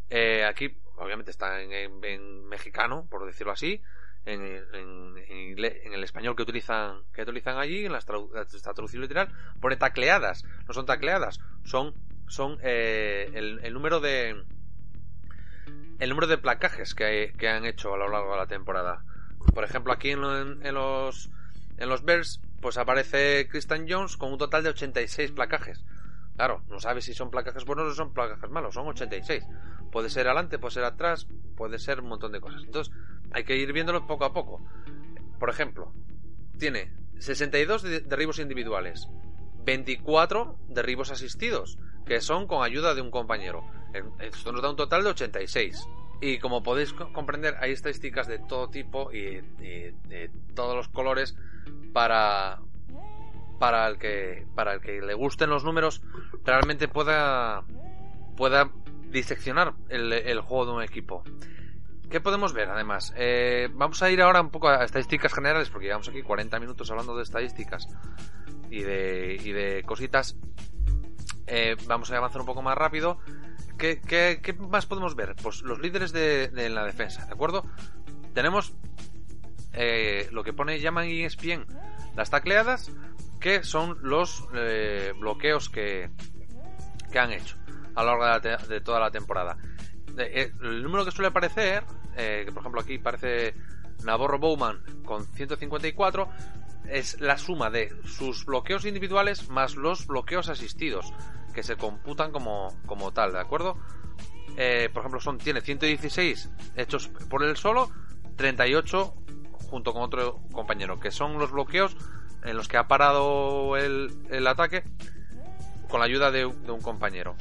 S2: Eh, aquí, obviamente, está en, mexicano, por decirlo así, en, en, el español que utilizan, que utilizan allí, en la, traducción literal, pone tacleadas. No son tacleadas, son, son eh, el, número de el número de placajes que, que, han hecho a lo largo de la temporada. Por ejemplo, aquí en, los en los Bears pues aparece Christian Jones con un total de 86 placajes. Claro, no sabes si son placajes buenos o son placajes malos, son 86. Puede ser adelante, puede ser atrás, puede ser un montón de cosas. Entonces, hay que ir viéndolo poco a poco. Por ejemplo, tiene 62 derribos individuales, 24 derribos asistidos, que son con ayuda de un compañero. Esto nos da un total de 86. Y como podéis comprender, hay estadísticas de todo tipo y de todos los colores para para el que para el que le gusten los números realmente pueda pueda diseccionar el, juego de un equipo. ¿Qué podemos ver además? Eh, vamos a ir ahora un poco a estadísticas generales porque llevamos aquí 40 minutos hablando de estadísticas y de, y de cositas. Eh, vamos a avanzar un poco más rápido. ¿Qué, más podemos ver? Pues los líderes de, de la defensa, ¿de acuerdo? Tenemos eh, lo que pone llaman ESPN las tacleadas, que son los eh, bloqueos que, que han hecho a lo largo de, toda la temporada. El número que suele aparecer, que por ejemplo aquí parece Navarro Bowman con 154, es la suma de sus bloqueos individuales más los bloqueos asistidos, que se computan como, como tal, ¿de acuerdo? por ejemplo, son, tiene 116 hechos por él solo, 38 junto con otro compañero, que son los bloqueos en los que ha parado el, el ataque con la ayuda de, un compañero.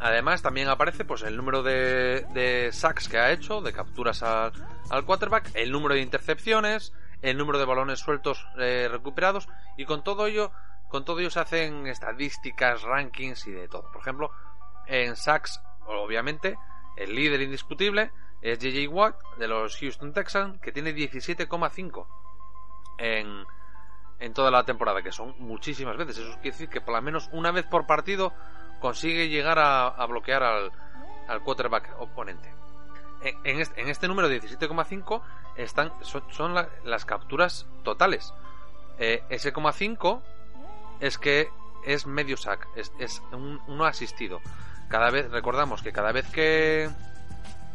S2: Además, también aparece pues el número de, de sacks que ha hecho, de capturas al, al, quarterback, el número de intercepciones, el número de balones sueltos eh, recuperados, y con todo ello, con todo ello se hacen estadísticas, rankings y de todo. Por ejemplo, en sacks, obviamente, el líder indiscutible es JJ Watt de los Houston Texans, que tiene 17,5 en, en toda la temporada, que son muchísimas veces. Eso quiere decir que por lo menos una vez por partido consigue llegar a, bloquear al, al, quarterback oponente. En, este, este, número de 17,5 están son, las capturas totales. Eh, ese 5 es que es medio sack, es, es un, uno asistido. Cada vez recordamos que cada vez que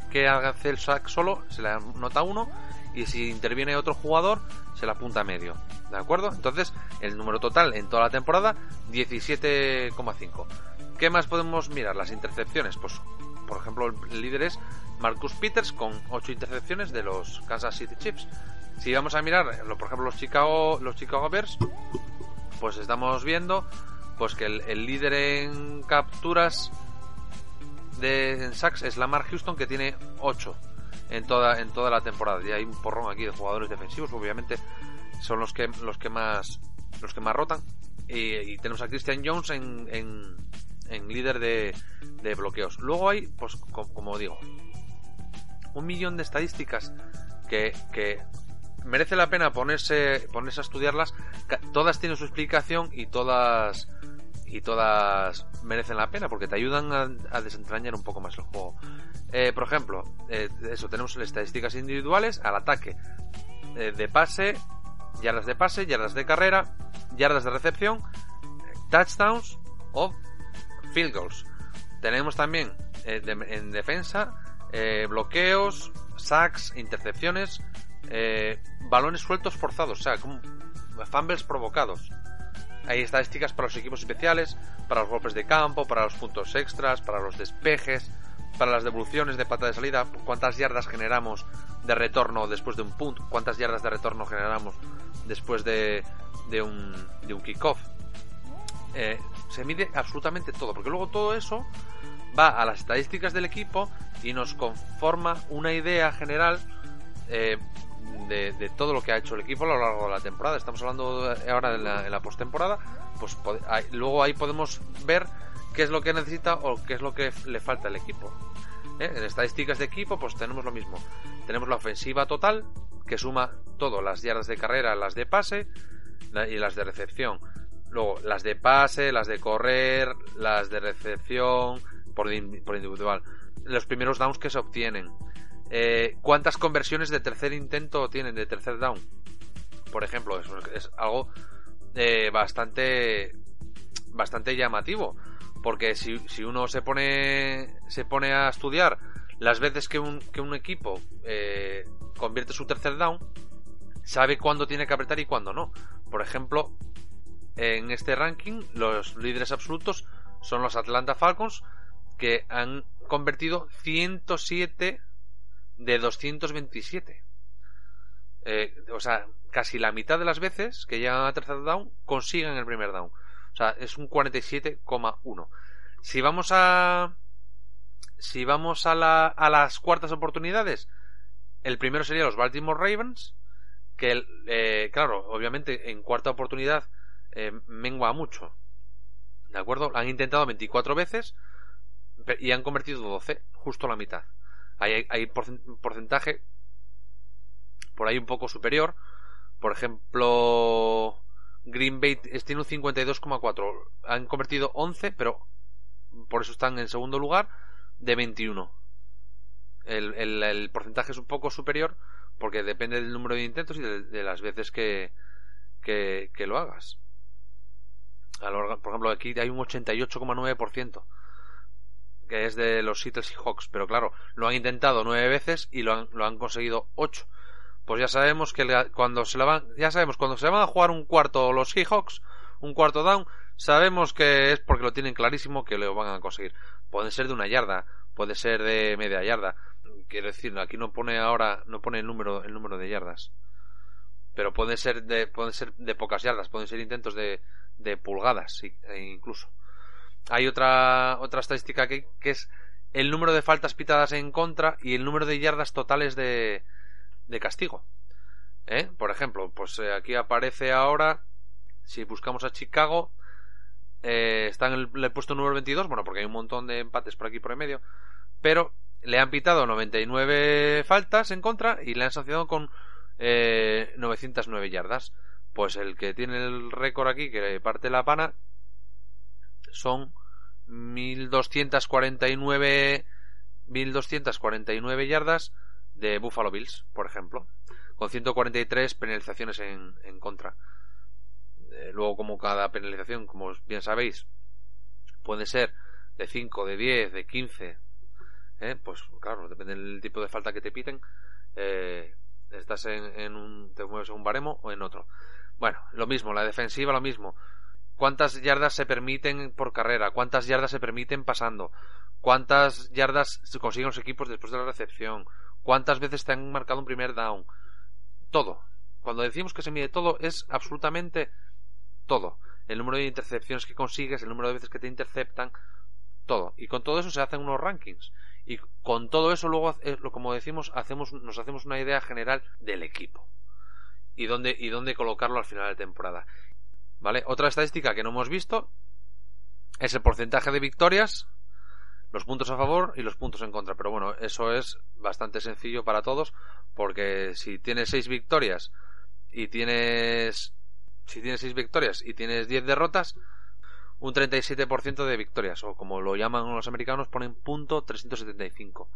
S2: que hace el sack solo, se le nota uno y si interviene otro jugador, se la apunta medio. ¿De acuerdo? Entonces, el número total en toda la temporada, 17,5. ¿Qué más podemos mirar? Las intercepciones. Pues, por ejemplo, el líder es Marcus Peters con 8 intercepciones de los Kansas City Chiefs. Si vamos a mirar, por ejemplo, los Chicago, los Chicago Bears, pues estamos viendo pues que el líder en capturas de en sacks es Lamar Houston que tiene 8 en toda en toda la temporada. Y hay un porrón aquí de jugadores defensivos obviamente son los que los que más los que más rotan. Y, tenemos a Christian Jones en, en, líder de, de, bloqueos. Luego hay pues como, digo un millón de estadísticas que, que merece la pena ponerse ponerse a estudiarlas todas tienen su explicación y todas y todas merecen la pena porque te ayudan a, desentrañar un poco más el juego. Eh, por ejemplo, eh, eso tenemos estadísticas individuales al ataque eh, de pase, yardas de pase, yardas de carrera, yardas de recepción, touchdowns o field goals. Tenemos también en defensa bloqueos, sacks, intercepciones, balones sueltos forzados, o sea, como fumbles provocados. Hay estadísticas para los equipos especiales, para los golpes de campo, para los puntos extras, para los despejes, para las devoluciones de pata de salida, cuántas yardas generamos de retorno después de un punto, cuántas yardas de retorno generamos después de, de un, de un kickoff. Eh, se mide absolutamente todo, porque luego todo eso va a las estadísticas del equipo y nos conforma una idea general eh, de, todo lo que ha hecho el equipo a lo largo de la temporada. Estamos hablando ahora en la, en la postemporada, pues luego ahí podemos ver qué es lo que necesita o qué es lo que le falta al equipo. ¿Eh? En estadísticas de equipo, pues tenemos lo mismo. Tenemos la ofensiva total, que suma todo, las yardas de carrera, las de pase y las de recepción. Luego, las de pase, las de correr, las de recepción por, por individual. Los primeros downs que se obtienen. Eh, ¿Cuántas conversiones de tercer intento tienen, de tercer down? Por ejemplo, eso es algo eh, bastante bastante llamativo porque si, si, uno se pone se pone a estudiar las veces que un, que un equipo eh, convierte su tercer down sabe cuándo tiene que apretar y cuándo no por ejemplo en este ranking los líderes absolutos son los Atlanta Falcons que han convertido 107 de 227. Eh, o sea, casi la mitad de las veces que llegan a tercer down consiguen el primer down. O sea, es un 47,1. Si vamos a. Si vamos a, la, a las cuartas oportunidades, el primero sería los Baltimore Ravens, que, eh, claro, obviamente en cuarta oportunidad eh, mengua mucho. ¿De acuerdo? Han intentado 24 veces y han convertido 12, justo la mitad. Hay, hay porcentaje por ahí un poco superior. Por ejemplo, Green Bay tiene un 52,4. Han convertido 11, pero por eso están en segundo lugar de 21. El, el, porcentaje es un poco superior porque depende del número de intentos y de, las veces que, que, que, lo hagas. Por ejemplo, aquí hay un 88,9% que es de los Seattle Seahawks, pero claro, lo han intentado nueve veces y lo han, lo han conseguido ocho. Pues ya sabemos que cuando se la van, ya sabemos cuando se van a jugar un cuarto los Seahawks, un cuarto down, sabemos que es porque lo tienen clarísimo que lo van a conseguir. Puede ser de una yarda, puede ser de media yarda. Quiero decir, aquí no pone ahora, no pone el número, el número de yardas. Pero puede ser de, pueden ser de pocas yardas, pueden ser intentos de, de pulgadas, e incluso hay otra, otra estadística que, que es el número de faltas pitadas en contra y el número de yardas totales de, de castigo. ¿Eh? Por ejemplo, pues eh, aquí aparece ahora, si buscamos a Chicago, eh, está en el, puesto número 22, bueno, porque hay un montón de empates por aquí por el medio, pero le han pitado 99 faltas en contra y le han sancionado con 909 yardas. Pues el que tiene el récord aquí, que parte la pana, son 1249 1249 yardas de Buffalo Bills, por ejemplo, con 143 penalizaciones en, en contra. Eh, luego, como cada penalización, como bien sabéis, puede ser de 5, de 10, de 15, ¿eh? pues claro, depende del tipo de falta que te piten, eh, estás en, en, un, te mueves en un baremo o en otro. Bueno, lo mismo, la defensiva lo mismo cuántas yardas se permiten por carrera, cuántas yardas se permiten pasando, cuántas yardas consiguen los equipos después de la recepción, cuántas veces te han marcado un primer down. Todo. Cuando decimos que se mide todo, es absolutamente todo. El número de intercepciones que consigues, el número de veces que te interceptan, todo. Y con todo eso se hacen unos rankings. Y con todo eso luego, eh, como decimos, hacemos, nos hacemos una idea general del equipo. Y dónde, y dónde colocarlo al final de temporada. ¿Vale? Otra estadística que no hemos visto es el porcentaje de victorias, los puntos a favor y los puntos en contra. Pero bueno, eso es bastante sencillo para todos, porque si tienes seis victorias y tienes si tienes seis victorias y tienes 10 derrotas, un 37% de victorias, o como lo llaman los americanos, ponen punto 375.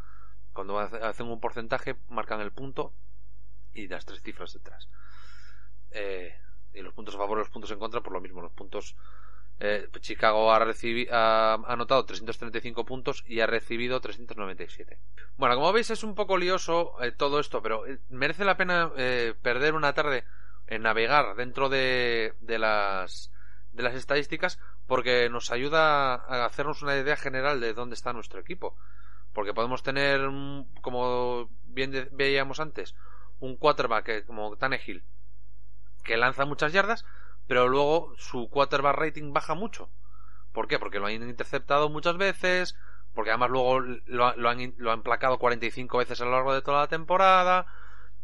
S2: Cuando hacen un porcentaje, marcan el punto y las tres cifras detrás. Eh, y los puntos a favor y los puntos en contra por lo mismo los puntos eh, Chicago ha, recibido, ha anotado 335 puntos y ha recibido 397 bueno como veis es un poco lioso eh, todo esto pero eh, merece la pena perder una tarde en navegar dentro de, de las de las estadísticas porque nos ayuda a hacernos una idea general de dónde está nuestro equipo. Porque podemos tener, como bien veíamos antes, un quarterback como Tannehill que lanza muchas yardas, pero luego su quarterback rating baja mucho. ¿Por qué? Porque lo han interceptado muchas veces, porque además luego lo, lo, han, lo han placado 45 veces a lo largo de toda la temporada,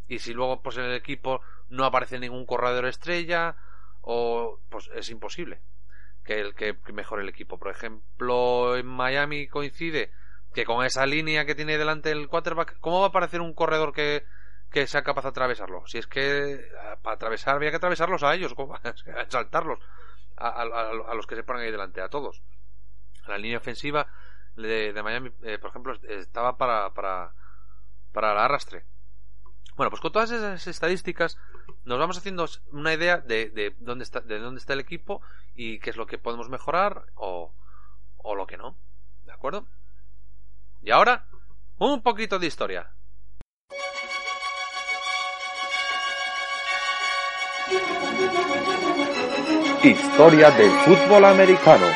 S2: y si luego pues en el equipo no aparece ningún corredor estrella, o pues es imposible que el que mejore el equipo. Por ejemplo, en Miami coincide que con esa línea que tiene delante el quarterback, ¿cómo va a aparecer un corredor que, que sea capaz de atravesarlo? Si es que para atravesar había que atravesarlos a ellos, saltarlos a, los que se ponen ahí delante, a todos. La línea ofensiva de, de Miami, eh, por ejemplo, estaba para, para, para el arrastre. Bueno, pues con todas esas estadísticas nos vamos haciendo una idea de, de, dónde está, de dónde está el equipo y qué es lo que podemos mejorar o, o lo que no. ¿De acuerdo? Y ahora, un poquito de historia.
S1: Historia del fútbol americano.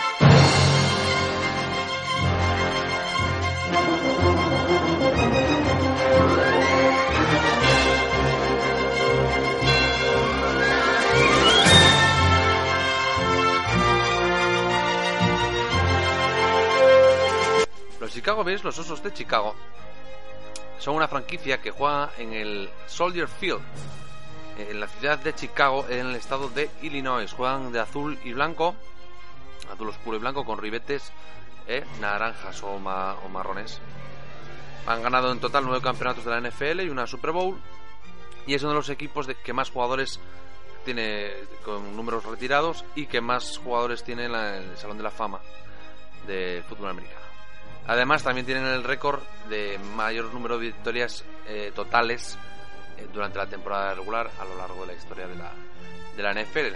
S2: Chicago Bears, los Osos de Chicago, son una franquicia que juega en el Soldier Field, en la ciudad de Chicago, en el estado de Illinois. Juegan de azul y blanco, azul oscuro y blanco, con ribetes eh, naranjas o, marrones. Han ganado en total nueve campeonatos de la NFL y una Super Bowl. Y es uno de los equipos de que más jugadores tiene con números retirados y que más jugadores tiene en el Salón de la Fama de fútbol americano. Además, también tienen el récord de mayor número de victorias eh, totales durante la temporada regular a lo largo de la historia de la, de la NFL.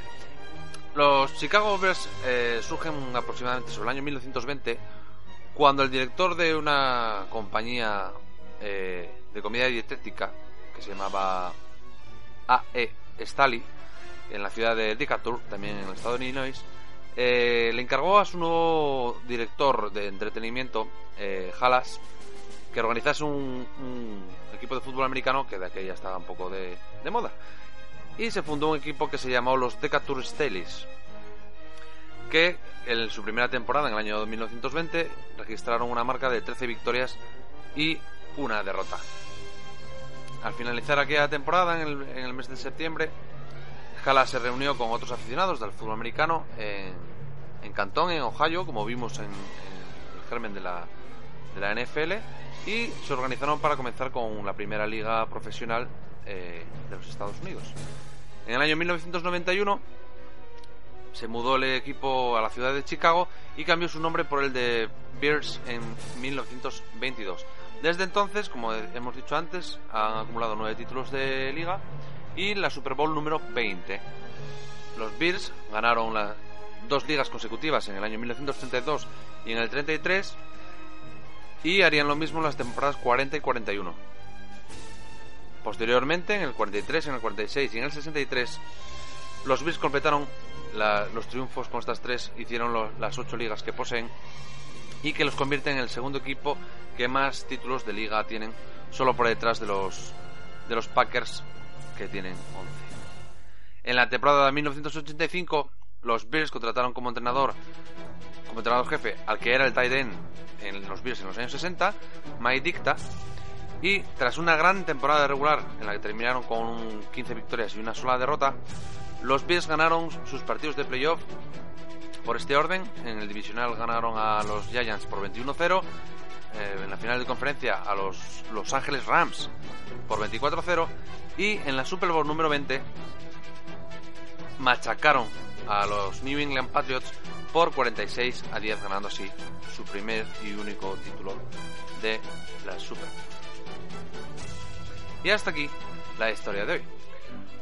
S2: Los Chicago Bears eh, surgen aproximadamente sobre el año 1920, cuando el director de una compañía de comida dietética que se llamaba A.E. Staley, en la ciudad de Decatur, también en el estado de Illinois, eh, le encargó a su nuevo director de entretenimiento, eh, Halas, que organizase un, equipo de fútbol americano que de aquella estaba un poco de, moda. Y se fundó un equipo que se llamó los Decatur Staleys, que en su primera temporada, en el año 1920, registraron una marca de 13 victorias y una derrota. Al finalizar aquella temporada, en el, mes de septiembre, Halas se reunió con otros aficionados del fútbol americano en, en Cantón, en Ohio, como vimos en, el germen de la, de la NFL, y se organizaron para comenzar con la primera liga profesional eh, de los Estados Unidos. En el año 1991 se mudó el equipo a la ciudad de Chicago y cambió su nombre por el de Bears en 1922. Desde entonces, como hemos dicho antes, han acumulado nueve títulos de liga y la Super Bowl número 20. Los Bears ganaron las dos ligas consecutivas en el año 1932 y en el 33 y harían lo mismo en las temporadas 40 y 41. Posteriormente, en el 43, en el 46 y en el 63, los Bills completaron los triunfos con estas tres, hicieron las ocho ligas que poseen y que los convierten en el segundo equipo que más títulos de liga tienen, solo por detrás de los, de los Packers que tienen 11. En la temporada de 1985, los Bills contrataron como entrenador, como entrenador jefe, al que era el tight end en los Bills en los años 60, Mike Dicta, y tras una gran temporada regular en la que terminaron con 15 victorias y una sola derrota, los Bills ganaron sus partidos de playoff por este orden. En el divisional ganaron a los Giants por 21-0. Eh, en la final de conferencia a los Los Ángeles Rams por 24-0. Y en la Super Bowl número 20 machacaron a los New England Patriots por 46 a 10, ganando así su primer y único título de la Super. Y hasta aquí la historia de hoy.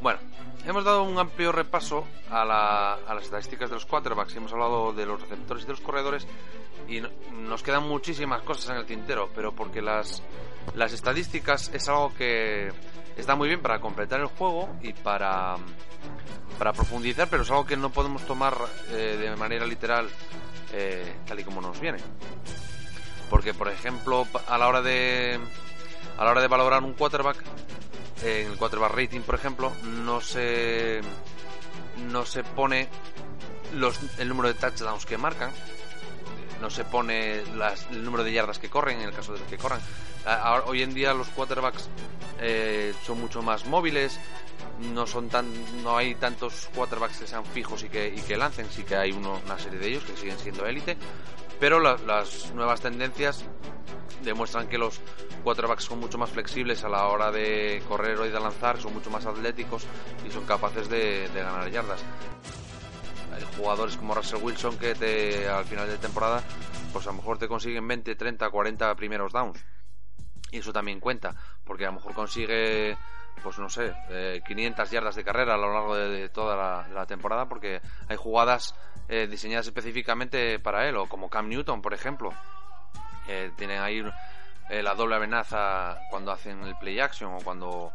S2: Bueno, hemos dado un amplio repaso a, las estadísticas de los quarterbacks hemos hablado de los receptores y de los corredores y nos quedan muchísimas cosas en el tintero, pero porque las, las estadísticas es algo que está muy bien para completar el juego y para, para profundizar, pero es algo que no podemos tomar eh, de manera literal eh, tal y como nos viene. Porque, por ejemplo, a la hora de a la hora de valorar un quarterback, en el quarterback rating, por ejemplo, no se no se pone los, el número de touchdowns que marcan, no se pone el número de yardas que corren en el caso de que corran. hoy en día los quarterbacks eh, son mucho más móviles, no son tan no hay tantos quarterbacks que sean fijos y que, y que lancen, sí que hay uno, una serie de ellos que siguen siendo élite, pero las nuevas tendencias demuestran que los quarterbacks son mucho más flexibles a la hora de correr o de lanzar, son mucho más atléticos y son capaces de, ganar yardas. Hay jugadores como Russell Wilson que te, al final de temporada pues a lo mejor te consiguen 20, 30, 40 primeros downs. Y eso también cuenta, porque a lo mejor consigue pues no sé, 500 eh, yardas de carrera a lo largo de, toda la, temporada, porque hay jugadas eh, diseñadas específicamente para él, o como Cam Newton, por ejemplo. tienen ahí eh, la doble amenaza cuando hacen el play action o cuando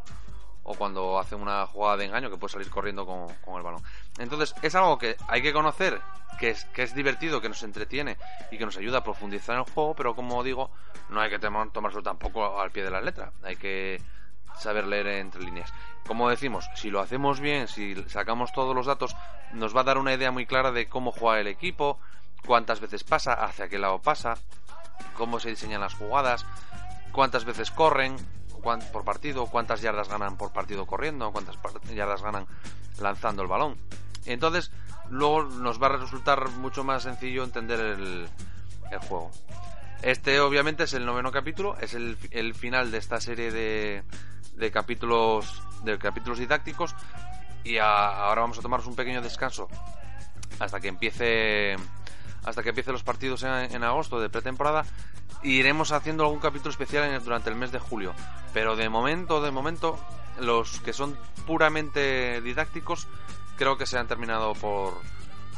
S2: o cuando hacen una jugada de engaño que puede salir corriendo con, el balón. Entonces es algo que hay que conocer, que es, que es divertido, que nos entretiene y que nos ayuda a profundizar en el juego, pero como digo, no hay que tomarlo tampoco al pie de la letra. Hay que saber leer entre líneas. Como decimos, si lo hacemos bien, si sacamos todos los datos, nos va a dar una idea muy clara de cómo juega el equipo, cuántas veces pasa, hacia qué lado pasa, cómo se diseñan las jugadas, cuántas veces corren por partido, cuántas yardas ganan por partido corriendo, cuántas yardas ganan lanzando el balón. Entonces, luego nos va a resultar mucho más sencillo entender el, el juego. Este obviamente es el noveno capítulo, es el, final de esta serie de, de capítulos de capítulos didácticos y ahora vamos a tomarnos un pequeño descanso hasta que empiece hasta que empiece los partidos en, agosto de pretemporada iremos haciendo algún capítulo especial durante el mes de julio. Pero de momento de momento los que son puramente didácticos creo que se han terminado por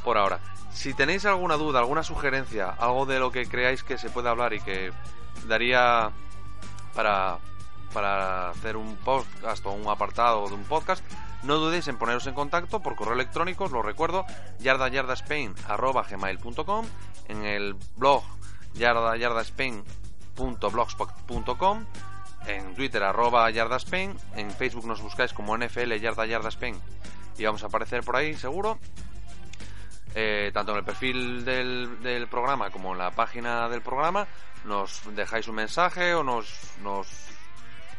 S2: por ahora. Si tenéis alguna duda alguna sugerencia algo de lo que creáis que se puede hablar y que daría para para hacer un podcast o un apartado de un podcast, no dudéis en poneros en contacto por correo electrónico, os lo recuerdo, yardayardaspain.com, en el blog yardayardaspain.blogspot.com, en Twitter arroba yardaspain, en Facebook nos buscáis como NFL Yarda y vamos a aparecer por ahí seguro. Eh, tanto en el perfil del, del programa como en la página del programa nos dejáis un mensaje o nos, nos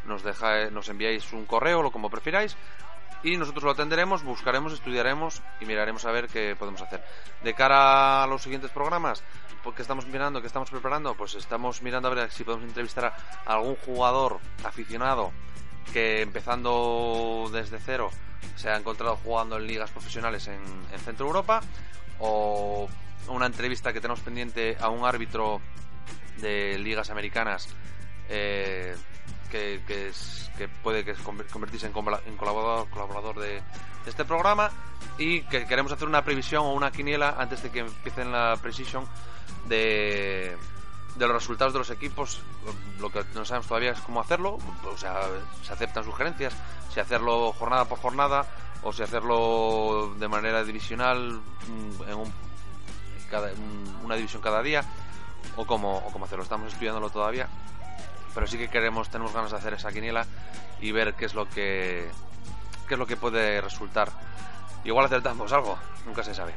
S2: nos, deja, nos enviáis un correo o como prefiráis y nosotros lo atenderemos, buscaremos, estudiaremos y miraremos a ver qué podemos hacer. De cara a los siguientes programas, ¿qué estamos mirando, qué estamos preparando? Pues estamos mirando a ver si podemos entrevistar a algún jugador aficionado que empezando desde cero se ha encontrado jugando en ligas profesionales en, en Centro Europa o una entrevista que tenemos pendiente a un árbitro de ligas americanas eh, que, puede que convertirse en, colaborador, colaborador de, este programa y que queremos hacer una previsión o una quiniela antes de que empiecen la precision de, de los resultados de los equipos. Lo que no sabemos todavía es cómo hacerlo, o sea, se aceptan sugerencias, si hacerlo jornada por jornada o si hacerlo de manera divisional mm, en un, cada, una división cada día o cómo, o cómo hacerlo. Estamos estudiándolo todavía pero sí que queremos, tenemos ganas de hacer esa quiniela y ver qué es lo que qué es lo que puede resultar. Igual acertamos algo, nunca se sabe.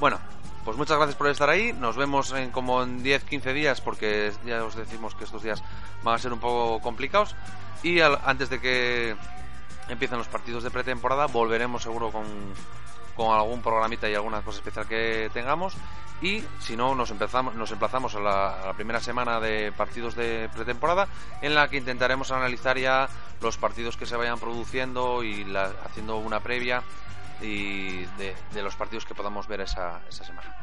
S2: Bueno, pues muchas gracias por estar ahí. Nos vemos en como en 10-15 días porque ya os decimos que estos días van a ser un poco complicados y antes de que empiecen los partidos de pretemporada volveremos seguro con con algún programita y alguna cosa especial que tengamos. Y si no, nos, empezamos, nos emplazamos a la, primera semana de partidos de pretemporada, en la que intentaremos analizar ya los partidos que se vayan produciendo y haciendo una previa y de, de, los partidos que podamos ver esa, esa semana.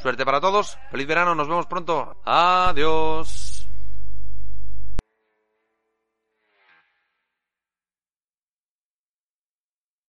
S2: Suerte para todos, feliz verano, nos vemos pronto. Adiós.